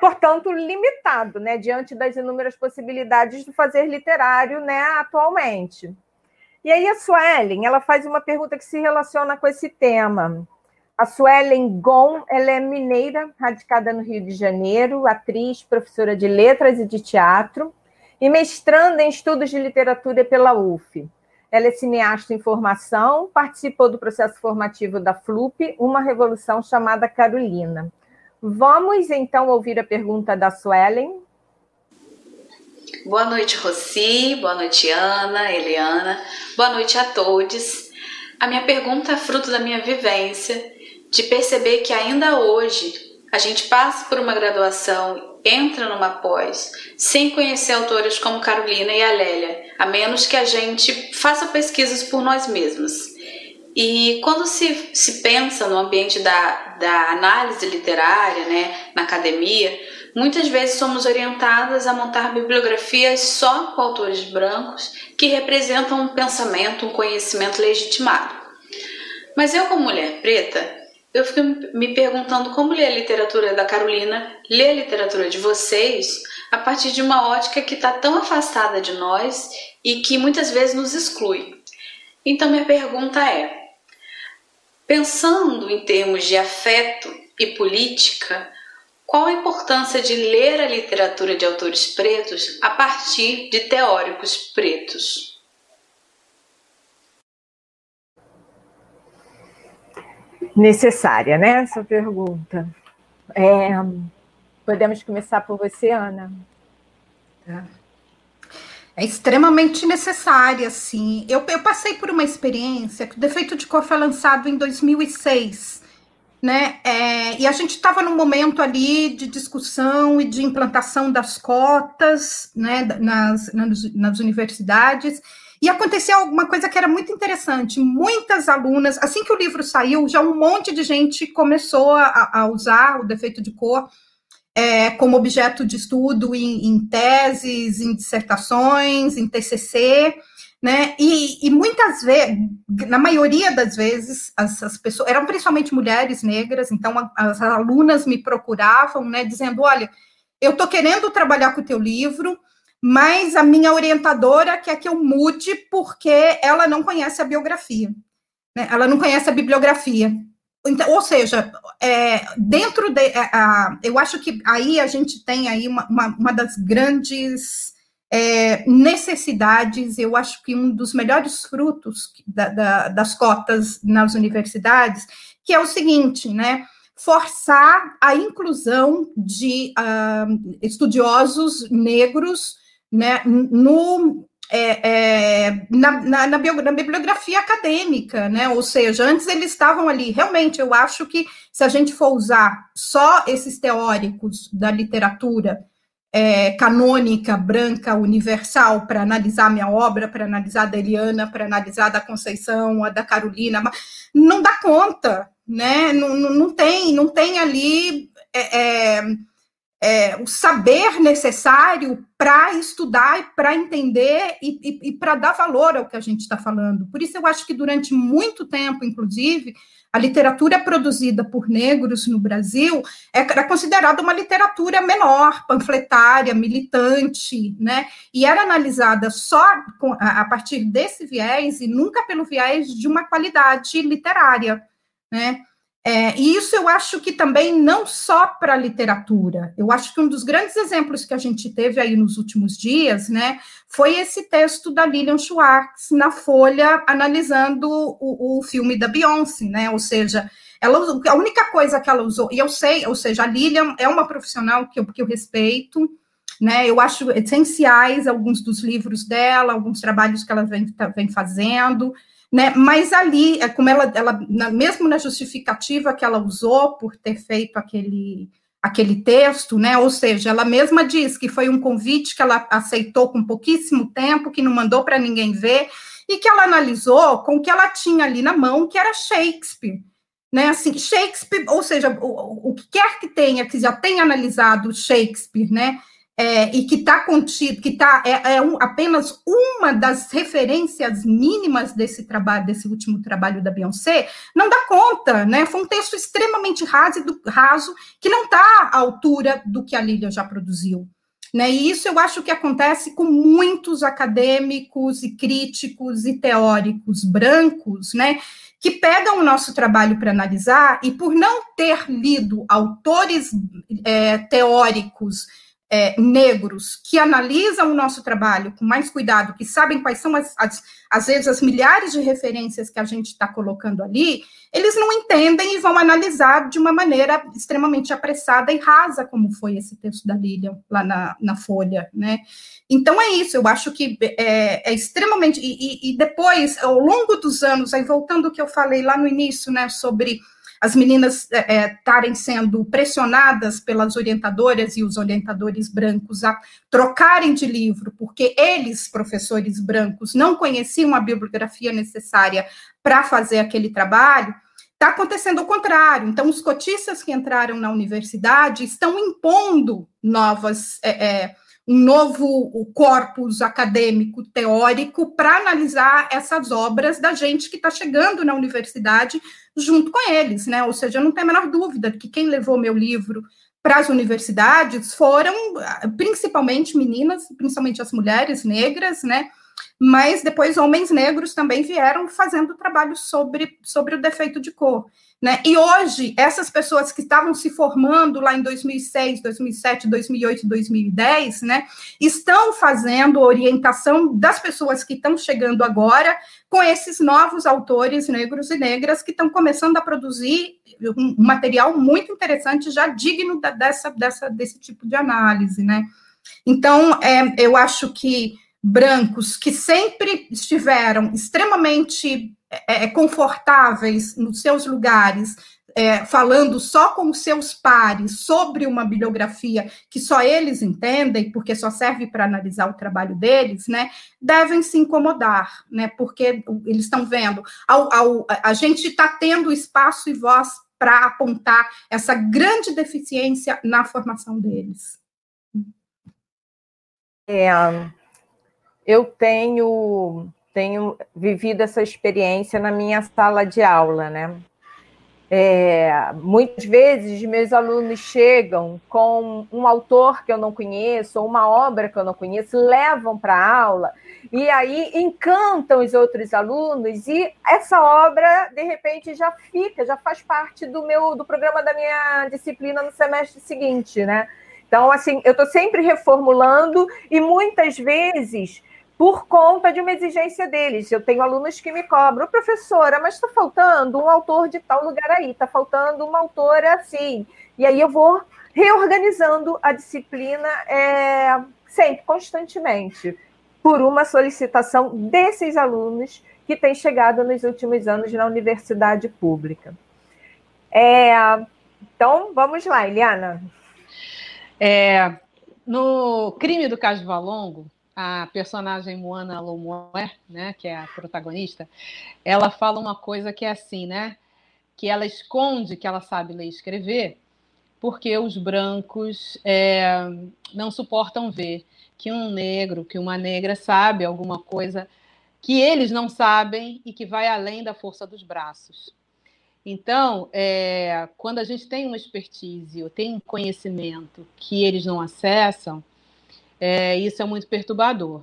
Portanto, limitado, né, diante das inúmeras possibilidades de fazer literário, né, atualmente. E aí a Suelen, ela faz uma pergunta que se relaciona com esse tema. A Suelen Gon, ela é mineira, radicada no Rio de Janeiro, atriz, professora de letras e de teatro, e mestranda em estudos de literatura pela UF. Ela é cineasta em formação, participou do processo formativo da FLUP, uma revolução chamada Carolina. Vamos então ouvir a pergunta da Suelen. Boa noite, Rossi. Boa noite, Ana, Eliana. Boa noite a todos. A minha pergunta é fruto da minha vivência de perceber que ainda hoje a gente passa por uma graduação, entra numa pós, sem conhecer autores como Carolina e Alélia, a menos que a gente faça pesquisas por nós mesmos. E quando se, se pensa no ambiente da, da análise literária, né, na academia, muitas vezes somos orientadas a montar bibliografias só com autores brancos que representam um pensamento, um conhecimento legitimado. Mas eu, como mulher preta, eu fico me perguntando como ler a literatura da Carolina, ler a literatura de vocês, a partir de uma ótica que está tão afastada de nós e que muitas vezes nos exclui. Então, minha pergunta é: pensando em termos de afeto e política, qual a importância de ler a literatura de autores pretos a partir de teóricos pretos? Necessária, né? Essa pergunta. É, podemos começar por você, Ana? É, é extremamente necessária, sim. Eu, eu, passei por uma experiência que o Defeito de Cor foi lançado em 2006, né? É, e a gente estava num momento ali de discussão e de implantação das cotas, né, nas, nas, nas universidades. E aconteceu alguma coisa que era muito interessante. Muitas alunas, assim que o livro saiu, já um monte de gente começou a, a usar o defeito de cor é, como objeto de estudo em, em, teses, em dissertações, em TCC, né? E, e, muitas vezes, na maioria das vezes, as, as, pessoas eram principalmente mulheres negras, então as alunas me procuravam, né, dizendo: olha, eu estou querendo trabalhar com o teu livro mas a minha orientadora quer que eu mude porque ela não conhece a biografia, né? ela não conhece a bibliografia. Então, ou seja, é, dentro de, é, a, eu acho que aí a gente tem aí uma, uma, uma das grandes é, necessidades, eu acho que um dos melhores frutos da, da, das cotas nas universidades, que é o seguinte, né? Forçar a inclusão de uh, estudiosos negros né, no, é, é, na, na, na, na, bibliografia acadêmica, né? Ou seja, antes eles estavam ali. Realmente, eu acho que se a gente for usar só esses teóricos da literatura é, canônica, branca, universal, para analisar minha obra, para analisar a da Eliana, para analisar a da Conceição, a da Carolina, não dá conta, né? Não, não, não tem, não tem ali. É, é o saber necessário para estudar e para entender e, e, e para dar valor ao que a gente está falando. Por isso, eu acho que durante muito tempo, inclusive, a literatura produzida por negros no Brasil era considerada uma literatura menor, panfletária, militante, né? E era analisada só a partir desse viés e nunca pelo viés de uma qualidade literária, né? É, e isso eu acho que também não só para a literatura. Eu acho que um dos grandes exemplos que a gente teve aí nos últimos dias, né, foi esse texto da Lilian Schwartz na Folha analisando o, o filme da Beyoncé, né? Ou seja, ela, a única coisa que ela usou, e eu sei, ou seja, a Lilian é uma profissional que eu, que eu respeito, né? Eu acho essenciais alguns dos livros dela, alguns trabalhos que ela vem, tá, vem fazendo. Né? Mas ali, é como ela, ela mesmo na justificativa que ela usou por ter feito aquele, aquele texto, né? Ou seja, ela mesma diz que foi um convite que ela aceitou com pouquíssimo tempo, que não mandou para ninguém ver, e que ela analisou com o que ela tinha ali na mão, que era Shakespeare. Né, assim, Shakespeare, ou seja, o, o que quer que tenha, que já tenha analisado Shakespeare, né, é, e que está contido, que está é, é um, apenas uma das referências mínimas desse trabalho, desse último trabalho da Beyoncé, não dá conta, né? Foi um texto extremamente raso, raso que não está à altura do que a Lília já produziu. Né, e isso eu acho que acontece com muitos acadêmicos e críticos e teóricos brancos, né, que pegam o nosso trabalho para analisar e por não ter lido autores é, teóricos é, negros que analisam o nosso trabalho com mais cuidado, que sabem quais são, as, as às vezes, as milhares de referências que a gente está colocando ali, eles não entendem e vão analisar de uma maneira extremamente apressada e rasa, como foi esse texto da Lilian lá na, na Folha, né? Então é isso, eu acho que é, é extremamente. E, e, e depois, ao longo dos anos, aí voltando ao que eu falei lá no início, né, sobre as meninas estarem é, sendo pressionadas pelas orientadoras e os orientadores brancos a trocarem de livro, porque eles, professores brancos, não conheciam a bibliografia necessária para fazer aquele trabalho, está acontecendo o contrário. Então, os cotistas que entraram na universidade estão impondo novas. É, é, um novo corpus acadêmico teórico para analisar essas obras da gente que está chegando na universidade junto com eles, né? Ou seja, não tem a menor dúvida que quem levou meu livro para as universidades foram principalmente meninas, principalmente as mulheres negras, né? Mas depois homens negros também vieram fazendo trabalho sobre, sobre o defeito de cor. Né? E hoje, essas pessoas que estavam se formando lá em 2006, 2007, 2008, 2010, né, estão fazendo orientação das pessoas que estão chegando agora com esses novos autores negros e negras que estão começando a produzir um material muito interessante, já digno da, dessa, dessa, desse tipo de análise. Né? Então, é, eu acho que brancos que sempre estiveram extremamente é, é, confortáveis nos seus lugares, é, falando só com seus pares sobre uma bibliografia que só eles entendem, porque só serve para analisar o trabalho deles, né, devem se incomodar, né, porque eles estão vendo, ao, ao, a gente está tendo espaço e voz para apontar essa grande deficiência na formação deles. É, eu tenho tenho vivido essa experiência na minha sala de aula, né? É, muitas vezes meus alunos chegam com um autor que eu não conheço, ou uma obra que eu não conheço, levam para a aula e aí encantam os outros alunos e essa obra de repente já fica, já faz parte do meu do programa da minha disciplina no semestre seguinte, né? Então assim, eu estou sempre reformulando e muitas vezes por conta de uma exigência deles. Eu tenho alunos que me cobram, professora, mas está faltando um autor de tal lugar aí, está faltando uma autora assim. E aí eu vou reorganizando a disciplina é, sempre, constantemente, por uma solicitação desses alunos que têm chegado nos últimos anos na universidade pública. É, então, vamos lá, Eliana. É, no crime do Caso Valongo, a personagem Moana Lomoé, né, que é a protagonista, ela fala uma coisa que é assim, né, que ela esconde que ela sabe ler e escrever, porque os brancos é, não suportam ver que um negro, que uma negra sabe alguma coisa que eles não sabem e que vai além da força dos braços. Então, é, quando a gente tem uma expertise ou tem um conhecimento que eles não acessam, é, isso é muito perturbador.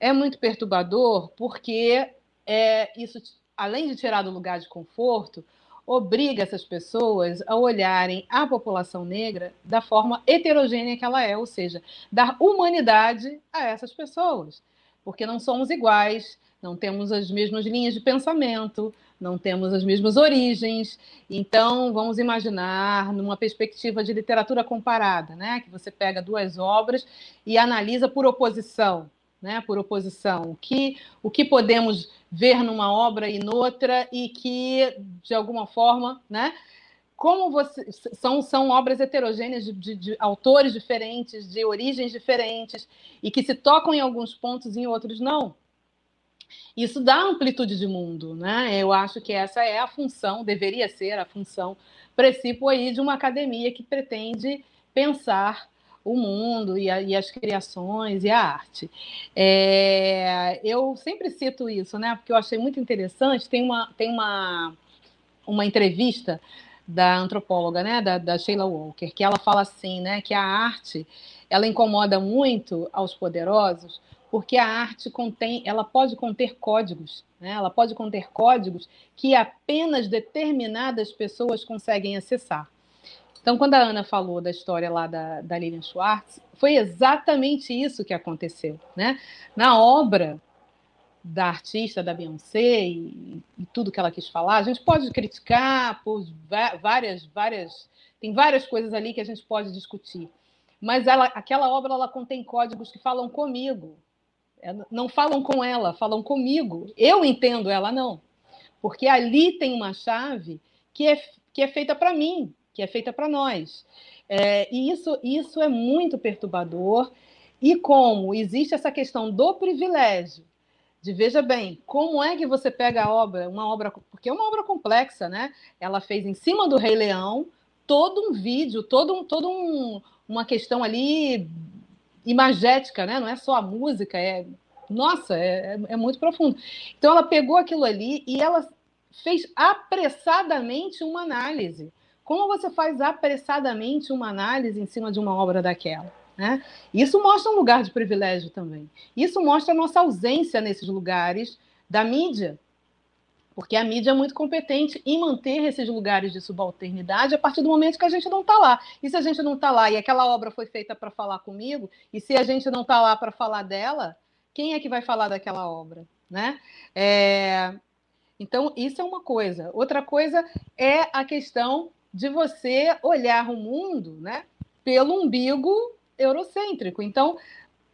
É muito perturbador porque é, isso, além de tirar do lugar de conforto, obriga essas pessoas a olharem a população negra da forma heterogênea que ela é, ou seja, dar humanidade a essas pessoas, porque não somos iguais, não temos as mesmas linhas de pensamento, não temos as mesmas origens. Então, vamos imaginar numa perspectiva de literatura comparada, né? que você pega duas obras e analisa por oposição. Né, por oposição, o que, o que podemos ver numa obra e noutra, e que, de alguma forma, né, como você são, são obras heterogêneas de, de, de, autores diferentes, de origens diferentes, e que se tocam em alguns pontos e em outros não. Isso dá amplitude de mundo, né? Eu acho que essa é a função, deveria ser a função principal aí de uma academia que pretende pensar o mundo e, a, e as criações e a arte. É, eu sempre cito isso, né? Porque eu achei muito interessante. Tem uma, tem uma, uma entrevista da antropóloga, né, da, da Sheila Walker, que ela fala assim, né, que a arte ela incomoda muito aos poderosos porque a arte contém, ela pode conter códigos, né? ela pode conter códigos que apenas determinadas pessoas conseguem acessar. Então, quando a Ana falou da história lá da, da Lilian Schwartz, foi exatamente isso que aconteceu. Né? Na obra da artista, da Beyoncé, e, e tudo que ela quis falar, a gente pode criticar por várias, várias. Tem várias coisas ali que a gente pode discutir. Mas ela, aquela obra ela contém códigos que falam comigo, não falam com ela, falam comigo. Eu entendo ela não. Porque ali tem uma chave que, é, que é feita para mim, que é feita para nós. É, e isso, isso é muito perturbador. E como existe essa questão do privilégio, de veja bem, como é que você pega a obra, uma obra, porque é uma obra complexa, né? Ela fez em cima do Rei Leão todo um vídeo, todo um, todo um, uma questão ali imagética, né? Não é só a música, é nossa, é, é, é muito profundo. Então ela pegou aquilo ali e ela fez apressadamente uma análise. Como você faz apressadamente uma análise em cima de uma obra daquela? Né? Isso mostra um lugar de privilégio também. Isso mostra a nossa ausência nesses lugares da mídia, porque a mídia é muito competente em manter esses lugares de subalternidade a partir do momento que a gente não está lá. E se a gente não está lá e aquela obra foi feita para falar comigo, e se a gente não está lá para falar dela, quem é que vai falar daquela obra? Né? É... Então, isso é uma coisa. Outra coisa é a questão de você olhar o mundo né, pelo umbigo eurocêntrico. Então,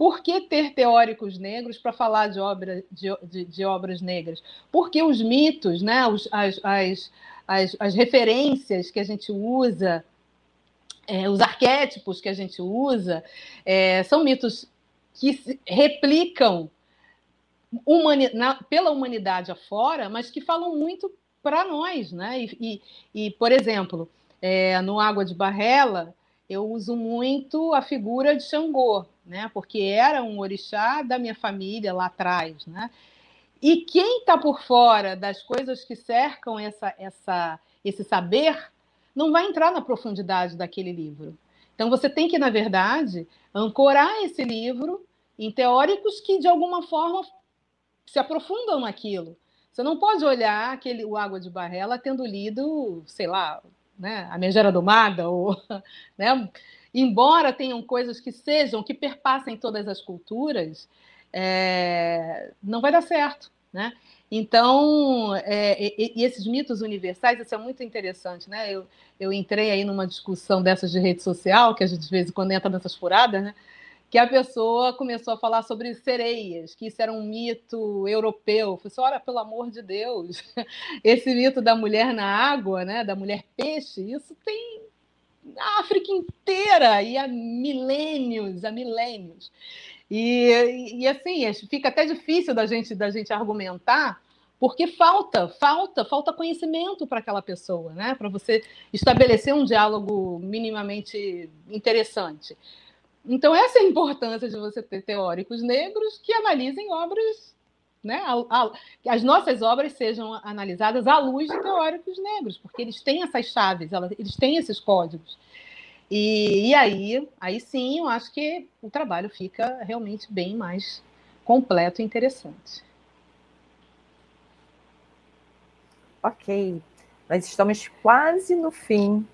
por que ter teóricos negros para falar de, obra, de, de, de, obras negras? Porque os mitos, né, os, as, as, as, as referências que a gente usa, é, os arquétipos que a gente usa, é, são mitos que replicam humani na, pela humanidade afora, mas que falam muito para nós. Né? E, e, e, por exemplo, é, no Água de Barrela, eu uso muito a figura de Xangô, né? porque era um orixá da minha família lá atrás. Né? E quem está por fora das coisas que cercam essa, essa, esse saber não vai entrar na profundidade daquele livro. Então você tem que, na verdade, ancorar esse livro em teóricos que, de alguma forma, se aprofundam naquilo. Você não pode olhar aquele, o Água de Barrela tendo lido, sei lá, né, A Megera Domada, ou, né, embora tenham coisas que sejam, que perpassem todas as culturas, é, não vai dar certo. Né? Então, é, e, e, esses mitos universais, isso é muito interessante. Né? Eu, eu entrei aí numa discussão dessas de rede social, que a gente de vez em quando entra nessas furadas, né? Que a pessoa começou a falar sobre sereias, que isso era um mito europeu. Eu falei assim, olha, pelo amor de Deus, esse mito da mulher na água, né, da mulher peixe, isso tem na África inteira e há milênios, há milênios. E, e assim, fica até difícil da gente, da gente argumentar, porque falta, falta, falta conhecimento para aquela pessoa, né? Para você estabelecer um diálogo minimamente interessante. Então, essa é a importância de você ter teóricos negros que analisem obras, né? A, a, que as nossas obras sejam analisadas à luz de teóricos negros, porque eles têm essas chaves, eles têm esses códigos. E, e aí, aí sim, eu acho que o trabalho fica realmente bem mais completo e interessante. Ok, nós estamos quase no fim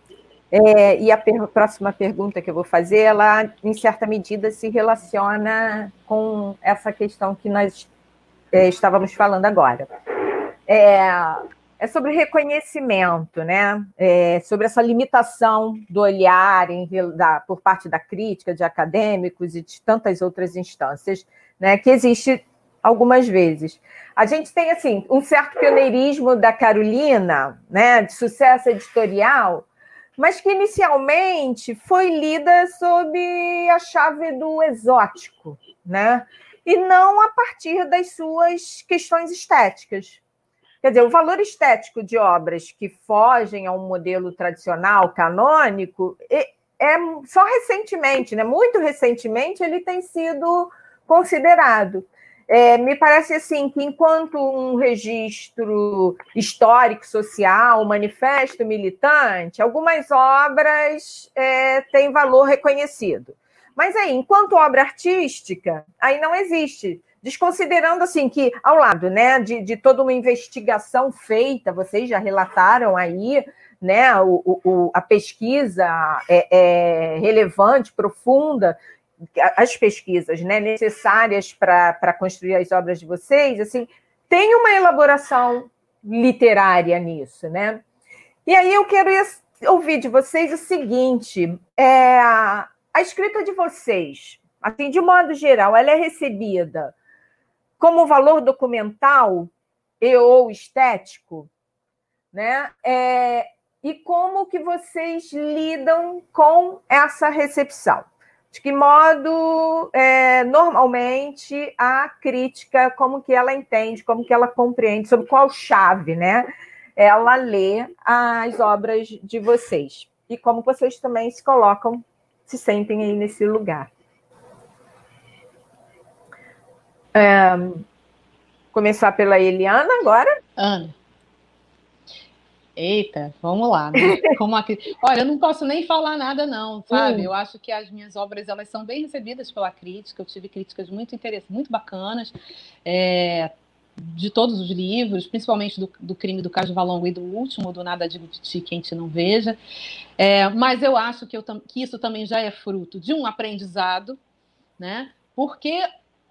é, e a per próxima pergunta que eu vou fazer, ela, em certa medida, se relaciona com essa questão que nós é, estávamos falando agora. É, é sobre reconhecimento, né? É, sobre essa limitação do olhar em, da, por parte da crítica, de acadêmicos e de tantas outras instâncias, né? Que existe algumas vezes. A gente tem assim um certo pioneirismo da Carolina, né? De sucesso editorial mas que inicialmente foi lida sob a chave do exótico, né? E não a partir das suas questões estéticas. Quer dizer, o valor estético de obras que fogem a um modelo tradicional, canônico, é, só recentemente, né? muito recentemente, ele tem sido considerado. É, me parece assim que enquanto um registro histórico, social, manifesto militante, algumas obras é, têm valor reconhecido. Mas aí, enquanto obra artística, aí não existe. Desconsiderando assim que, ao lado né, de, de toda uma investigação feita, vocês já relataram aí né, o, o, a pesquisa é, é relevante, profunda, as pesquisas né, necessárias para construir as obras de vocês, assim, tem uma elaboração literária nisso, né? E aí eu quero ouvir de vocês o seguinte: é, a escrita de vocês, assim, de modo geral, ela é recebida como valor documental e ou estético, né? É, e como que vocês lidam com essa recepção. De que modo, é, normalmente, a crítica, como que ela entende, como que ela compreende, sobre qual chave, né? Ela lê as obras de vocês. E como vocês também se colocam, se sentem aí nesse lugar. É, começar pela Eliana agora? Ana. Eita, vamos lá. Né? Como aqui... Olha, eu não posso nem falar nada, não, sabe? Hum. Eu acho que as minhas obras elas são bem recebidas pela crítica. Eu tive críticas muito interessantes, muito bacanas. É, de todos os livros, principalmente do, do Crime do Caso Valongo e do último, do Nada Digo de Ti, Quem Te Não Veja. É, mas eu acho que, eu, que isso também já é fruto de um aprendizado, né? Porque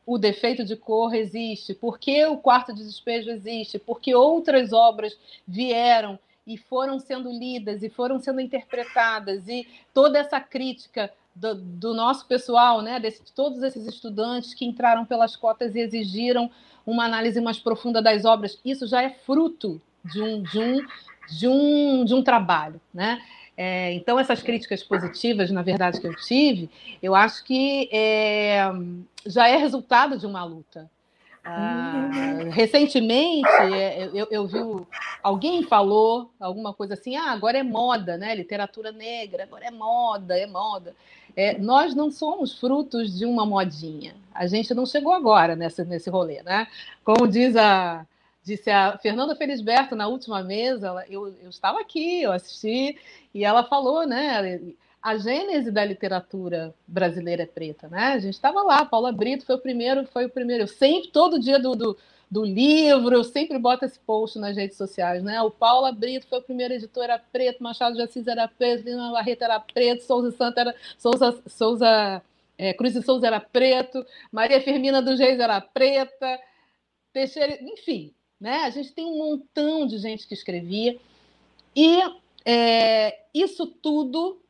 o defeito de cor existe, porque o quarto de despejo existe, porque outras obras vieram e foram sendo lidas e foram sendo interpretadas e toda essa crítica do, do nosso pessoal, né, desse, de todos esses estudantes que entraram pelas cotas e exigiram uma análise mais profunda das obras, isso já é fruto de um, de um, de um, de um trabalho, né? É, então, essas críticas positivas, na verdade, que eu tive, eu acho que é, já é resultado de uma luta. Ah, recentemente, é, eu, eu, vi alguém falou alguma coisa assim, ah, agora é moda, né? Literatura negra, agora é moda, é moda. É, nós não somos frutos de uma modinha. A gente não chegou agora nessa, nesse rolê, né? Como diz a, disse a Fernanda Felisberto na última mesa, ela, eu, eu estava aqui, eu assisti, e ela falou, né? A gênese da literatura brasileira é preta, né? A gente estava lá, Paula Brito foi o primeiro, foi o primeiro. Eu sempre, todo dia do, do, do, livro, eu sempre boto esse post nas redes sociais, né? O Paula Brito foi o primeiro editor, era preto, Machado de Assis era preto, Lina Barreto era preto, Souza Santa era. Souza, Souza é, Cruz de Souza era preto, Maria Firmina dos Reis era preta, Teixeira, enfim, né? A gente tem um montão de gente que escrevia. E é, isso tudo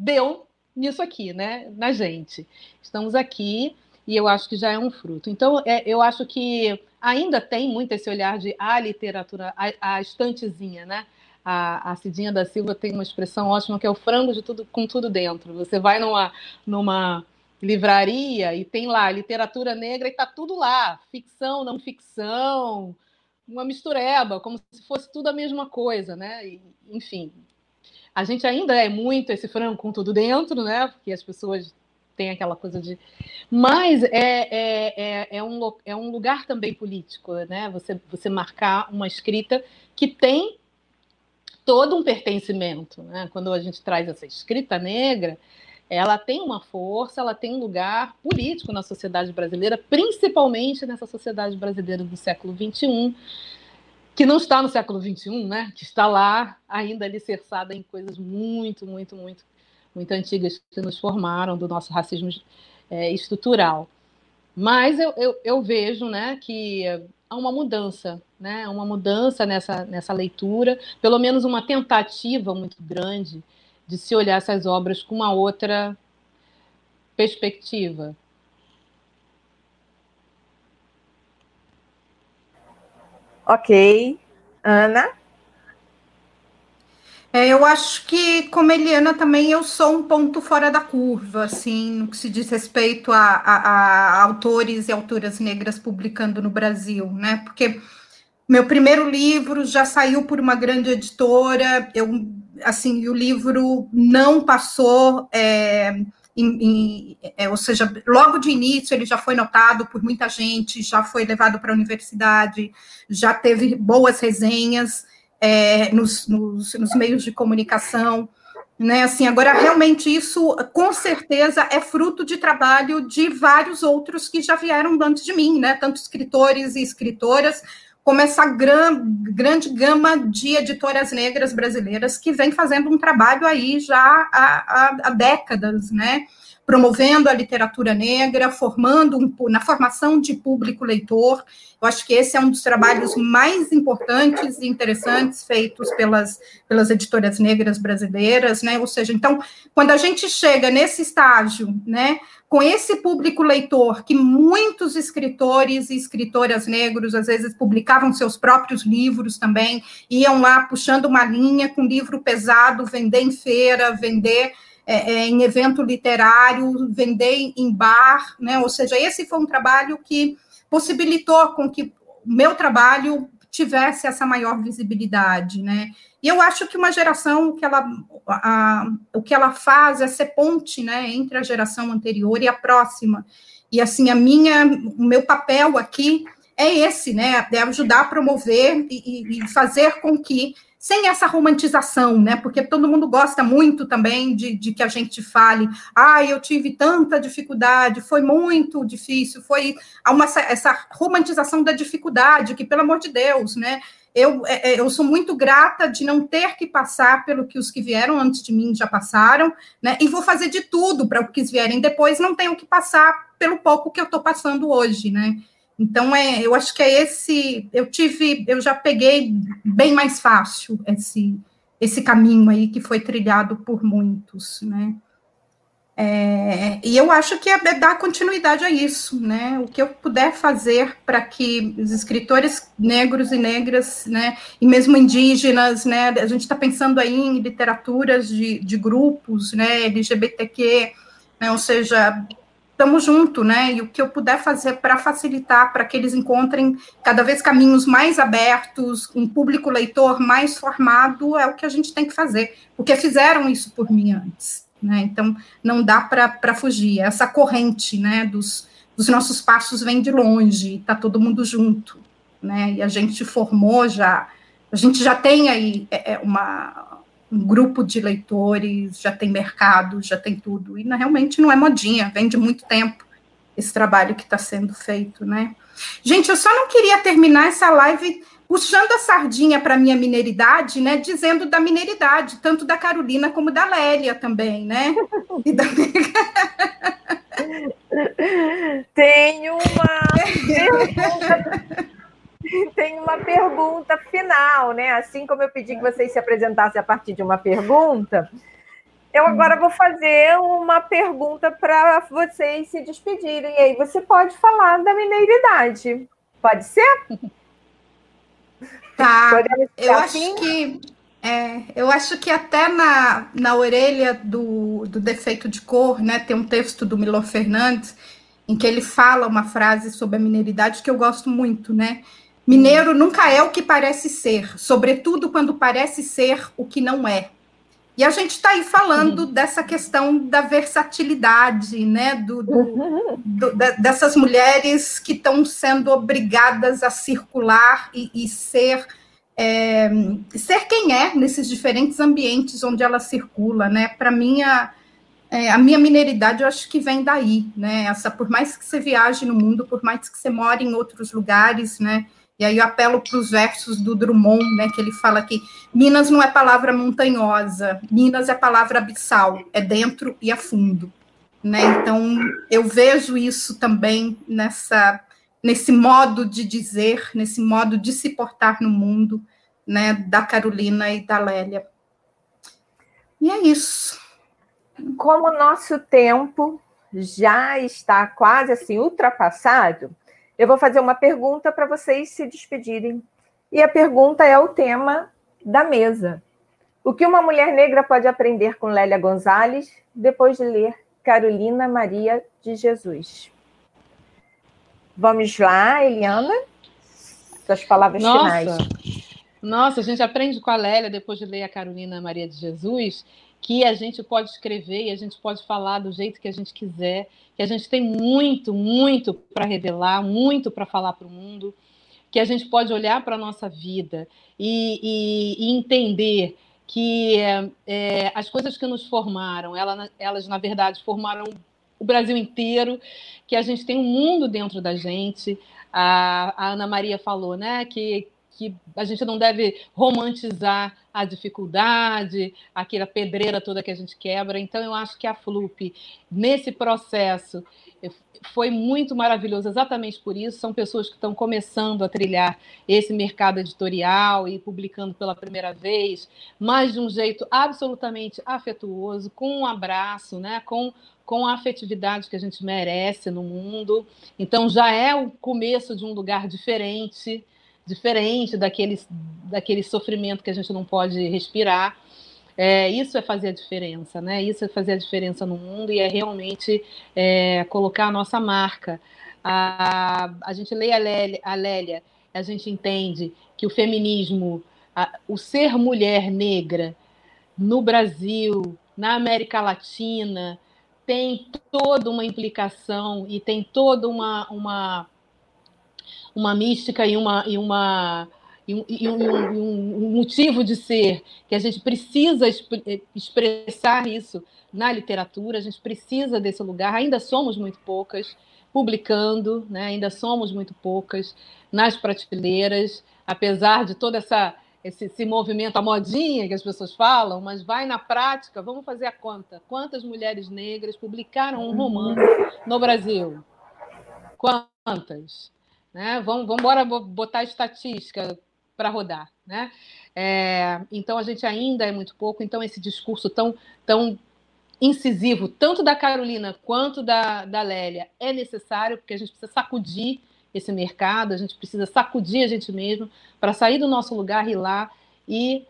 deu nisso aqui, né? Na gente. Estamos aqui e eu acho que já é um fruto. Então, é, eu acho que ainda tem muito esse olhar de a literatura, a, a estantezinha, né? A, a Cidinha da Silva tem uma expressão ótima que é o frango de tudo com tudo dentro. Você vai numa, numa livraria e tem lá literatura negra e tá tudo lá, ficção, não ficção, uma mistureba, como se fosse tudo a mesma coisa, né? E, enfim, a gente ainda é muito esse frango com tudo dentro, né? Porque as pessoas têm aquela coisa de. Mas é, é, é, é, um, é um lugar também político, né? Você, você marcar uma escrita que tem todo um pertencimento, né? Quando a gente traz essa escrita negra, ela tem uma força, ela tem um lugar político na sociedade brasileira, principalmente nessa sociedade brasileira do século XXI, que não está no século XXI, né? que está lá ainda alicerçada em coisas muito, muito, muito, muito antigas que nos formaram do nosso racismo é, estrutural. Mas eu, eu, eu, vejo né, que há uma mudança, né, uma mudança nessa, nessa leitura, pelo menos uma tentativa muito grande de se olhar essas obras com uma outra perspectiva. Ok. Ana? É, eu acho que, como Eliana, também eu sou um ponto fora da curva, assim, no que se diz respeito a, a, a autores e autoras negras publicando no Brasil, né? Porque meu primeiro livro já saiu por uma grande editora, eu assim, o livro não passou, é, em, em, é, ou seja, logo de início ele já foi notado por muita gente, já foi levado para a universidade, já teve boas resenhas é, nos, nos, nos meios de comunicação. Né, assim, agora realmente isso com certeza é fruto de trabalho de vários outros que já vieram antes de mim, né? Tanto escritores e escritoras, como essa gran, grande gama de editoras negras brasileiras que vem fazendo um trabalho aí já há, há, há décadas, né? Promovendo a literatura negra, formando um, na formação de público leitor. Eu acho que esse é um dos trabalhos mais importantes e interessantes feitos pelas, pelas editoras negras brasileiras, né? Ou seja, então, quando a gente chega nesse estágio, né, com esse público leitor, que muitos escritores e escritoras negros às vezes publicavam seus próprios livros também, iam lá puxando uma linha com livro pesado, vender em feira, vender é, é, em evento literário, vender em bar, né? Ou seja, esse foi um trabalho que possibilitou com que o meu trabalho tivesse essa maior visibilidade, né? E eu acho que uma geração que ela a, o que ela faz é ser ponte, né, entre a geração anterior e a próxima. E assim a minha o meu papel aqui é esse, né, é ajudar a promover e, e fazer com que sem essa romantização, né? Porque todo mundo gosta muito também de, de que a gente fale, ah, eu tive tanta dificuldade, foi muito difícil, foi uma, essa romantização da dificuldade, que, pelo amor de Deus, né? Eu, é, é, eu sou muito grata de não ter que passar pelo que os que vieram antes de mim já passaram, né? E vou fazer de tudo para que os vierem depois não tenham que passar pelo pouco que eu estou passando hoje, né? Então, é, eu acho que é esse. Eu tive, eu já peguei bem mais fácil esse, esse caminho aí que foi trilhado por muitos, né? É, e eu acho que é, é dar continuidade a isso, né? O que eu puder fazer para que os escritores negros e negras, né, e mesmo indígenas, né, a gente está pensando aí em literaturas de, de grupos, né, LGBTQ, né, ou seja, estamos junto, né? E o que eu puder fazer para facilitar, para que eles encontrem cada vez caminhos mais abertos, um público leitor mais formado, é o que a gente tem que fazer, porque fizeram isso por mim antes, né? Então não dá para fugir. Essa corrente, né? Dos, dos nossos passos vem de longe, está todo mundo junto, né? E a gente formou já, a gente já tem aí é, é uma um grupo de leitores, já tem mercado, já tem tudo. E realmente não é modinha, vem de muito tempo esse trabalho que está sendo feito, né? Gente, eu só não queria terminar essa live puxando a sardinha para a minha mineiridade, né? Dizendo da mineiridade, tanto da Carolina como da Lélia também, né? Da... Tem uma tem uma pergunta final, né? Assim como eu pedi que vocês se apresentassem a partir de uma pergunta, eu agora vou fazer uma pergunta para vocês se despedirem. E aí você pode falar da mineiridade. Pode ser? Tá. Eu assim? acho que é, eu acho que até na, na orelha do, do defeito de cor, né, tem um texto do Milor Fernandes em que ele fala uma frase sobre a mineiridade que eu gosto muito, né? Mineiro nunca é o que parece ser, sobretudo quando parece ser o que não é. E a gente está aí falando uhum. dessa questão da versatilidade, né? Do, do, do dessas mulheres que estão sendo obrigadas a circular e, e ser é, ser quem é nesses diferentes ambientes onde ela circula, né? Para mim a, é, a minha mineridade eu acho que vem daí, né? Essa por mais que você viaje no mundo, por mais que você more em outros lugares, né? E aí eu apelo para os versos do Drummond, né, que ele fala que Minas não é palavra montanhosa, Minas é palavra abissal, é dentro e a fundo. Né? Então, eu vejo isso também nessa, nesse modo de dizer, nesse modo de se portar no mundo, né, da Carolina e da Lélia. E é isso. Como o nosso tempo já está quase assim ultrapassado, eu vou fazer uma pergunta para vocês se despedirem. E a pergunta é o tema da mesa. O que uma mulher negra pode aprender com Lélia Gonzalez depois de ler Carolina Maria de Jesus? Vamos lá, Eliana. Suas palavras Nossa. finais. Nossa, a gente aprende com a Lélia depois de ler a Carolina Maria de Jesus que a gente pode escrever e a gente pode falar do jeito que a gente quiser, que a gente tem muito, muito para revelar, muito para falar para o mundo, que a gente pode olhar para a nossa vida e, e, e entender que é, as coisas que nos formaram, ela, elas, na verdade, formaram o Brasil inteiro, que a gente tem um mundo dentro da gente. A, a Ana Maria falou, né, que que a gente não deve romantizar a dificuldade, aquela pedreira toda que a gente quebra. Então, eu acho que a FLUP, nesse processo, foi muito maravilhoso exatamente por isso. São pessoas que estão começando a trilhar esse mercado editorial e publicando pela primeira vez, mas de um jeito absolutamente afetuoso, com um abraço, né? com, com a afetividade que a gente merece no mundo. Então já é o começo de um lugar diferente, diferente daquele, daquele sofrimento que a gente não pode respirar. É, isso é fazer a diferença, né? Isso é fazer a diferença no mundo e é realmente é, colocar a nossa marca. A, a gente lê a Lélia, a Lélia, a gente entende que o feminismo, a, o ser mulher negra no Brasil, na América Latina, tem toda uma implicação e tem toda uma, uma, uma mística e uma, e uma e um, e um, um, motivo de ser, que a gente precisa eh, expressar isso na literatura, a gente precisa desse lugar, ainda somos muito poucas publicando, né? ainda somos muito poucas nas prateleiras, apesar de toda essa esse, esse, movimento, a modinha que as pessoas falam, mas vai na prática, vamos fazer a conta. Quantas mulheres negras publicaram um romance no Brasil? Quantas? Né? Vamos, vamos embora botar estatística para rodar, né? É, então a gente ainda é muito pouco, então esse discurso tão, tão incisivo, tanto da Carolina quanto da, da Lélia, é necessário, porque a gente precisa sacudir esse mercado, a gente precisa sacudir a gente mesmo para sair do nosso lugar, ir lá e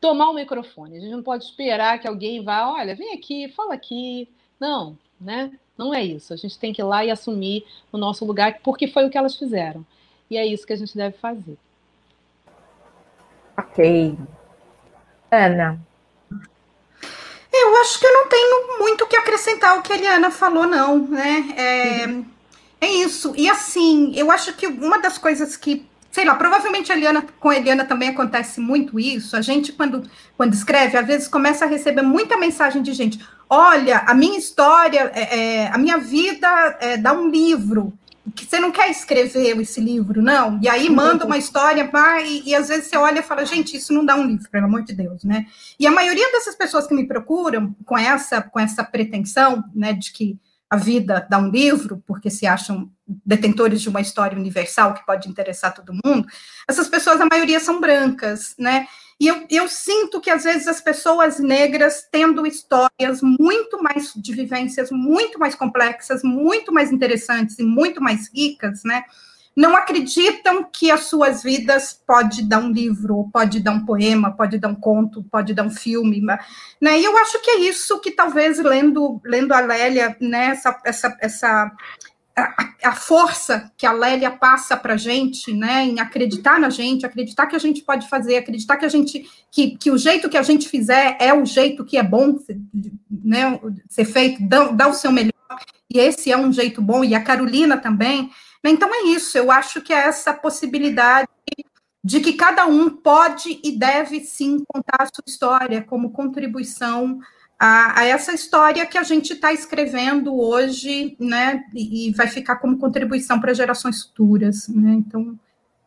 tomar o microfone. A gente não pode esperar que alguém vá, olha, vem aqui, fala aqui. Não, né? Não é isso. A gente tem que ir lá e assumir o nosso lugar, porque foi o que elas fizeram. E é isso que a gente deve fazer. Ok. Ana. Eu acho que eu não tenho muito o que acrescentar ao que a Eliana falou, não, né? É, uhum. é isso. E assim, eu acho que uma das coisas que sei lá, provavelmente a Eliana, com a Eliana também acontece muito isso. A gente, quando, quando escreve, às vezes começa a receber muita mensagem de gente: olha, a minha história, é, é, a minha vida é, dá um livro que você não quer escrever esse livro, não? E aí manda uma história, vai, e, e, às vezes você olha e fala, gente, isso não dá um livro, pelo amor de Deus, né? E a maioria dessas pessoas que me procuram com essa, com essa pretensão, né, de que a vida dá um livro, porque se acham detentores de uma história universal que pode interessar todo mundo, essas pessoas, a maioria são brancas, né? E eu, eu sinto que, às vezes, as pessoas negras, tendo histórias muito mais de vivências muito mais complexas, muito mais interessantes e muito mais ricas, né? Não acreditam que as suas vidas pode dar um livro, pode dar um poema, pode dar um conto, pode dar um filme, né? E eu acho que é isso que talvez lendo lendo a Lélia, né? Essa, essa, essa a, força que a Lélia passa para a gente, né, em acreditar na gente, acreditar que a gente pode fazer, acreditar que a gente, que, que o jeito que a gente fizer é o jeito que é bom, né, ser feito, dá, dá o seu melhor, e esse é um jeito bom, e a Carolina também. Então é isso, eu acho que é essa possibilidade de que cada um pode e deve sim contar a sua história como contribuição a, a essa história que a gente está escrevendo hoje, né, e, e vai ficar como contribuição para gerações futuras, né? Então,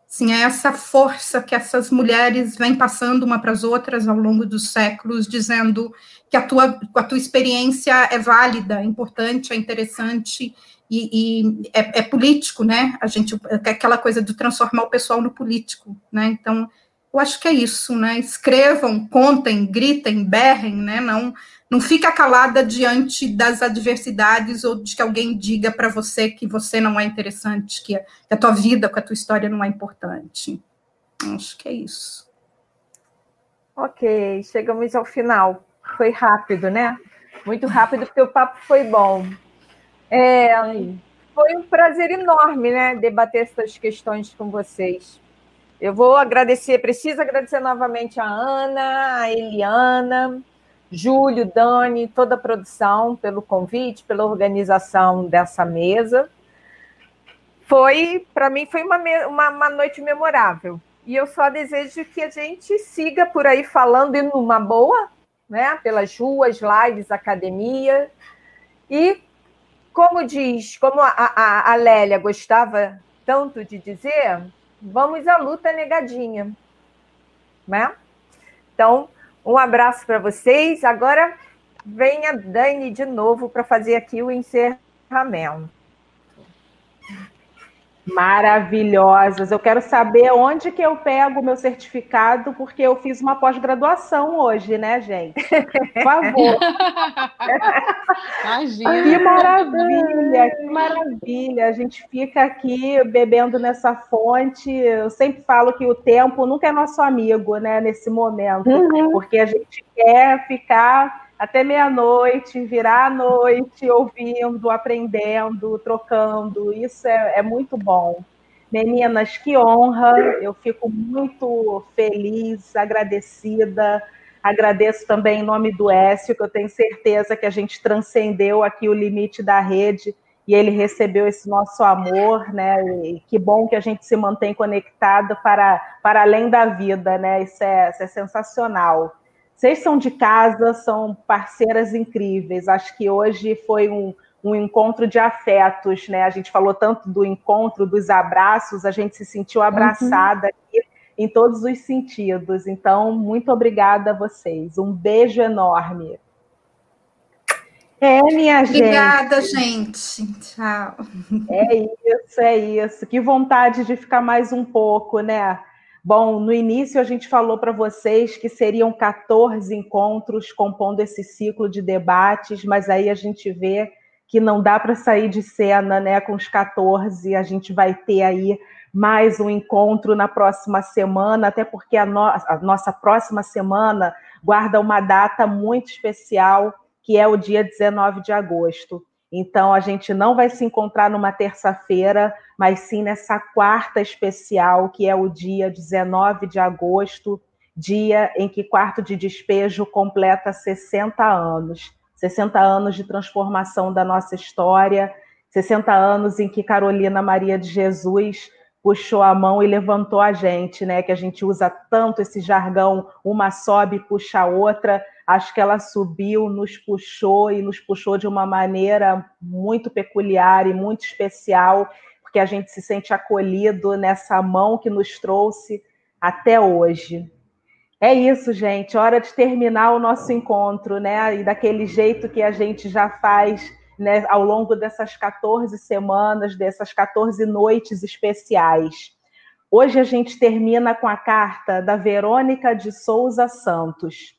sim, é essa força que essas mulheres vêm passando uma para as outras ao longo dos séculos, dizendo que a tua, a tua experiência é válida, é importante, é interessante e, e é, é, político, né? A gente aquela coisa de transformar o pessoal no político, né? Então, eu acho que é isso, né? Escrevam, contem, gritem, berrem, né? Não não fica calada diante das adversidades ou de que alguém diga para você que você não é interessante, que a tua vida, que a tua história não é importante. Acho que é isso. Ok, chegamos ao final. Foi rápido, né? Muito rápido, porque o papo foi bom. É, foi um prazer enorme, né, debater essas questões com vocês. Eu vou agradecer, preciso agradecer novamente a Ana, a Eliana, Júlio, Dani, toda a produção pelo convite, pela organização dessa mesa. Foi, para mim, foi uma, uma, uma, noite memorável. E eu só desejo que a gente siga por aí falando e numa boa, né? Pelas ruas, lives, academia. E, como diz, como a, a, a Lélia gostava tanto de dizer, vamos à luta negadinha. Né? Então, um abraço para vocês. Agora vem a Dani de novo para fazer aqui o encerramento maravilhosas. Eu quero saber onde que eu pego o meu certificado, porque eu fiz uma pós-graduação hoje, né, gente? Por favor. Imagina. Que maravilha, que maravilha. A gente fica aqui bebendo nessa fonte. Eu sempre falo que o tempo nunca é nosso amigo, né, nesse momento, uhum. porque a gente quer ficar até meia-noite, virar a noite ouvindo, aprendendo, trocando. Isso é, é, muito bom. Meninas, que honra! Eu fico muito feliz, agradecida. Agradeço também em nome do Écio, que eu tenho certeza que a gente transcendeu aqui o limite da rede e ele recebeu esse nosso amor, né? E que bom que a gente se mantém conectado para, para além da vida, né? Isso é, isso é sensacional. Vocês são de casa, são parceiras incríveis. Acho que hoje foi um, um encontro de afetos, né? A gente falou tanto do encontro, dos abraços, a gente se sentiu uhum. abraçada uhum. aqui em todos os sentidos. Então, muito obrigada a vocês. Um beijo enorme. É, minha Obrigada, gente. gente. Tchau. É isso, é isso. Que vontade de ficar mais um pouco, né? Bom, no início a gente falou para vocês que seriam 14 encontros compondo esse ciclo de debates, mas aí a gente vê que não dá para sair de cena né, com os 14. A gente vai ter aí mais um encontro na próxima semana, até porque a, no a nossa próxima semana guarda uma data muito especial, que é o dia 19 de agosto. Então, a gente não vai se encontrar numa terça-feira, mas sim nessa quarta especial, que é o dia 19 de agosto, dia em que Quarto de Despejo completa 60 anos. 60 anos de transformação da nossa história, 60 anos em que Carolina Maria de Jesus puxou a mão e levantou a gente, né? Que a gente usa tanto esse jargão, uma sobe, puxa a outra. Acho que ela subiu, nos puxou e nos puxou de uma maneira muito peculiar e muito especial, porque a gente se sente acolhido nessa mão que nos trouxe até hoje. É isso, gente. Hora de terminar o nosso encontro, né? E daquele jeito que a gente já faz né, ao longo dessas 14 semanas, dessas 14 noites especiais. Hoje a gente termina com a carta da Verônica de Souza Santos.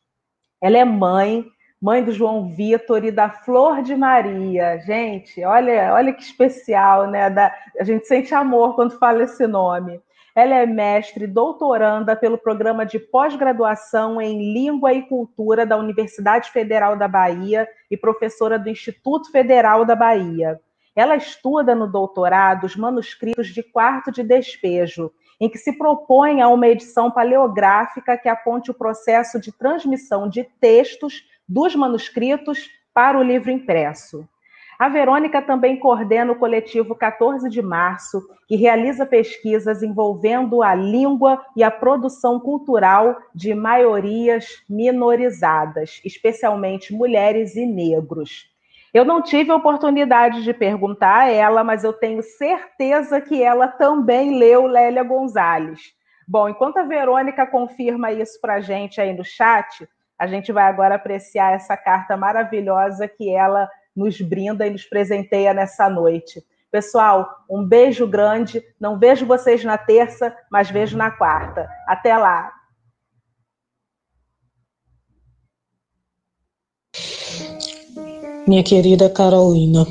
Ela é mãe, mãe do João Vitor e da Flor de Maria. Gente, olha, olha que especial, né? Da, a gente sente amor quando fala esse nome. Ela é mestre doutoranda pelo programa de pós-graduação em Língua e Cultura da Universidade Federal da Bahia e professora do Instituto Federal da Bahia. Ela estuda no doutorado os manuscritos de quarto de despejo, em que se propõe a uma edição paleográfica que aponte o processo de transmissão de textos dos manuscritos para o livro impresso. A Verônica também coordena o coletivo 14 de Março, que realiza pesquisas envolvendo a língua e a produção cultural de maiorias minorizadas, especialmente mulheres e negros. Eu não tive a oportunidade de perguntar a ela, mas eu tenho certeza que ela também leu Lélia Gonzalez. Bom, enquanto a Verônica confirma isso para a gente aí no chat, a gente vai agora apreciar essa carta maravilhosa que ela nos brinda e nos presenteia nessa noite. Pessoal, um beijo grande. Não vejo vocês na terça, mas vejo na quarta. Até lá. Minha querida Carolina,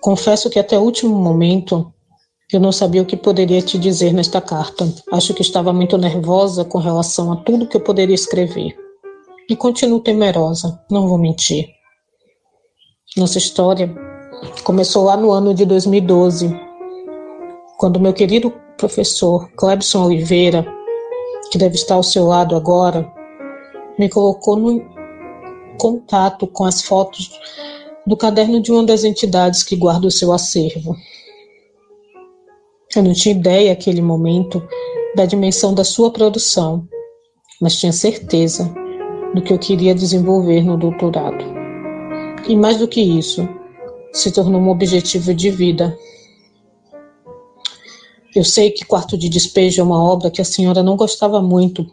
confesso que até o último momento eu não sabia o que poderia te dizer nesta carta. Acho que estava muito nervosa com relação a tudo que eu poderia escrever. E continuo temerosa, não vou mentir. Nossa história começou lá no ano de 2012, quando meu querido professor Clebson Oliveira, que deve estar ao seu lado agora, me colocou no contato com as fotos do caderno de uma das entidades que guarda o seu acervo. Eu não tinha ideia naquele momento da dimensão da sua produção, mas tinha certeza do que eu queria desenvolver no doutorado. E mais do que isso, se tornou um objetivo de vida. Eu sei que Quarto de Despejo é uma obra que a senhora não gostava muito,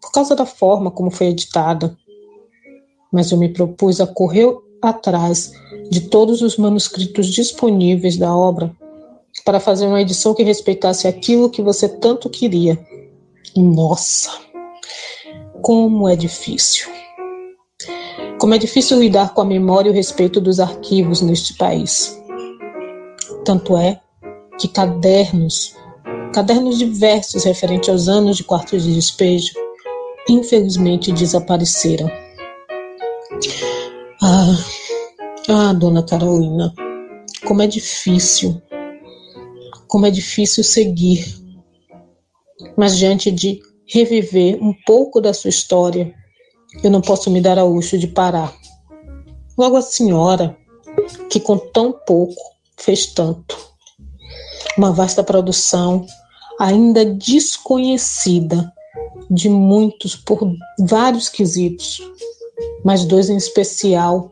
por causa da forma como foi editada. Mas eu me propus a correr atrás de todos os manuscritos disponíveis da obra para fazer uma edição que respeitasse aquilo que você tanto queria. Nossa, como é difícil. Como é difícil lidar com a memória e o respeito dos arquivos neste país. Tanto é que cadernos, cadernos diversos referentes aos anos de quartos de despejo, infelizmente desapareceram. Ah, ah, dona Carolina, como é difícil, como é difícil seguir. Mas diante de reviver um pouco da sua história, eu não posso me dar ao luxo de parar. Logo a senhora, que com tão pouco fez tanto. Uma vasta produção, ainda desconhecida de muitos por vários quesitos, mas dois em especial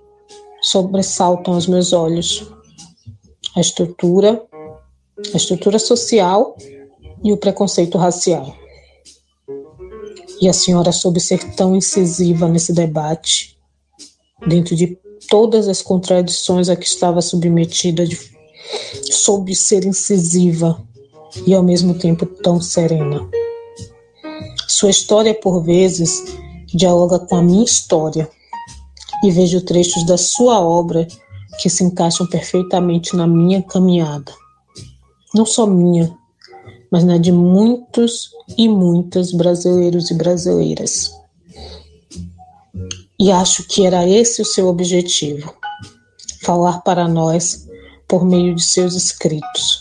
sobressaltam aos meus olhos: a estrutura, a estrutura social e o preconceito racial. E a senhora soube ser tão incisiva nesse debate, dentro de todas as contradições a que estava submetida, de, soube ser incisiva e ao mesmo tempo tão serena. Sua história, por vezes, dialoga com a minha história e vejo trechos da sua obra que se encaixam perfeitamente na minha caminhada. Não só minha, mas na de muitos e muitas brasileiros e brasileiras. E acho que era esse o seu objetivo: falar para nós por meio de seus escritos,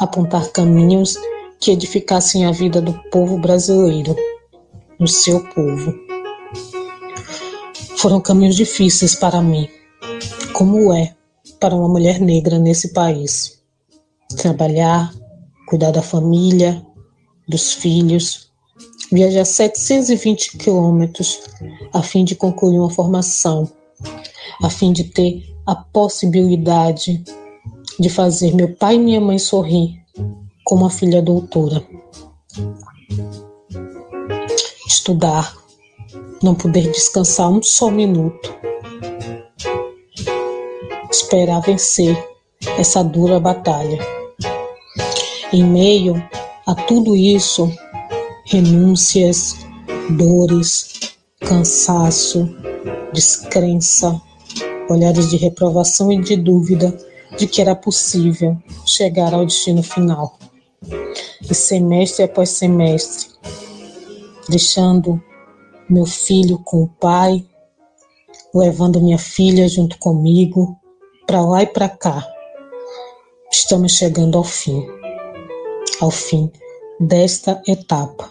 apontar caminhos que edificassem a vida do povo brasileiro, no seu povo. Foram caminhos difíceis para mim, como é para uma mulher negra nesse país. Trabalhar, cuidar da família, dos filhos, viajar 720 quilômetros a fim de concluir uma formação, a fim de ter a possibilidade de fazer meu pai e minha mãe sorrir como a filha doutora. Estudar, não poder descansar um só minuto. Esperar vencer essa dura batalha. Em meio a tudo isso, renúncias, dores, cansaço, descrença, olhares de reprovação e de dúvida de que era possível chegar ao destino final. E semestre após semestre, deixando meu filho com o pai, levando minha filha junto comigo, para lá e para cá. Estamos chegando ao fim, ao fim desta etapa.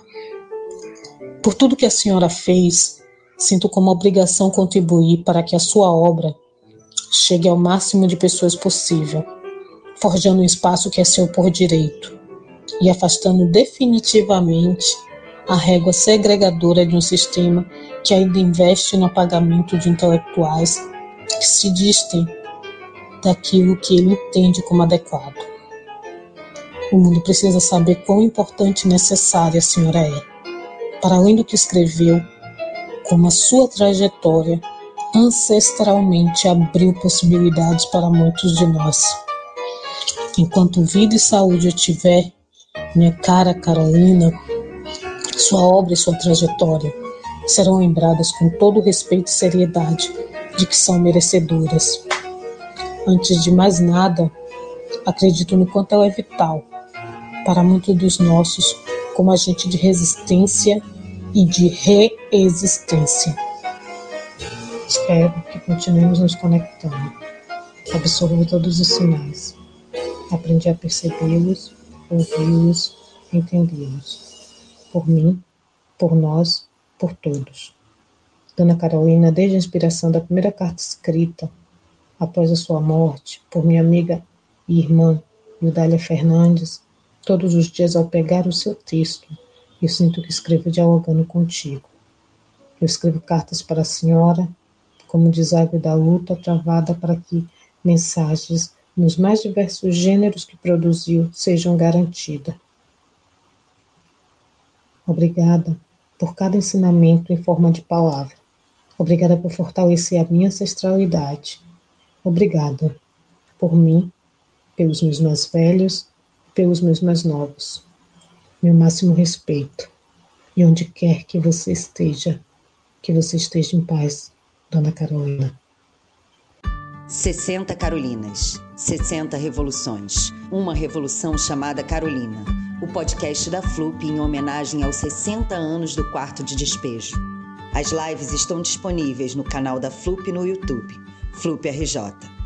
Por tudo que a senhora fez, sinto como obrigação contribuir para que a sua obra chegue ao máximo de pessoas possível, forjando um espaço que é seu por direito e afastando definitivamente a régua segregadora de um sistema que ainda investe no apagamento de intelectuais que se distem daquilo que ele entende como adequado. O mundo precisa saber quão importante e necessária a senhora é, para além do que escreveu, como a sua trajetória ancestralmente abriu possibilidades para muitos de nós. Enquanto vida e saúde eu tiver, minha cara Carolina, sua obra e sua trajetória serão lembradas com todo o respeito e seriedade de que são merecedoras. Antes de mais nada, acredito no quanto ela é vital para muitos dos nossos como agente de resistência e de reexistência. Espero que continuemos nos conectando, absorvendo todos os sinais. Aprendi a percebê-los, ouvi-los, entendê-los. Por mim, por nós, por todos. Dona Carolina, desde a inspiração da primeira carta escrita, após a sua morte, por minha amiga e irmã Yudália Fernandes, todos os dias ao pegar o seu texto, eu sinto que escrevo dialogando contigo. Eu escrevo cartas para a senhora, como deságua da luta travada para que mensagens nos mais diversos gêneros que produziu sejam garantidas. Obrigada por cada ensinamento em forma de palavra. Obrigada por fortalecer a minha ancestralidade. Obrigada por mim, pelos meus mais velhos, pelos meus mais novos. Meu máximo respeito. E onde quer que você esteja, que você esteja em paz, Dona Carolina. 60 Carolinas, 60 revoluções. Uma revolução chamada Carolina. O podcast da FLUP em homenagem aos 60 anos do quarto de despejo. As lives estão disponíveis no canal da FLUP no YouTube, FLUP RJ.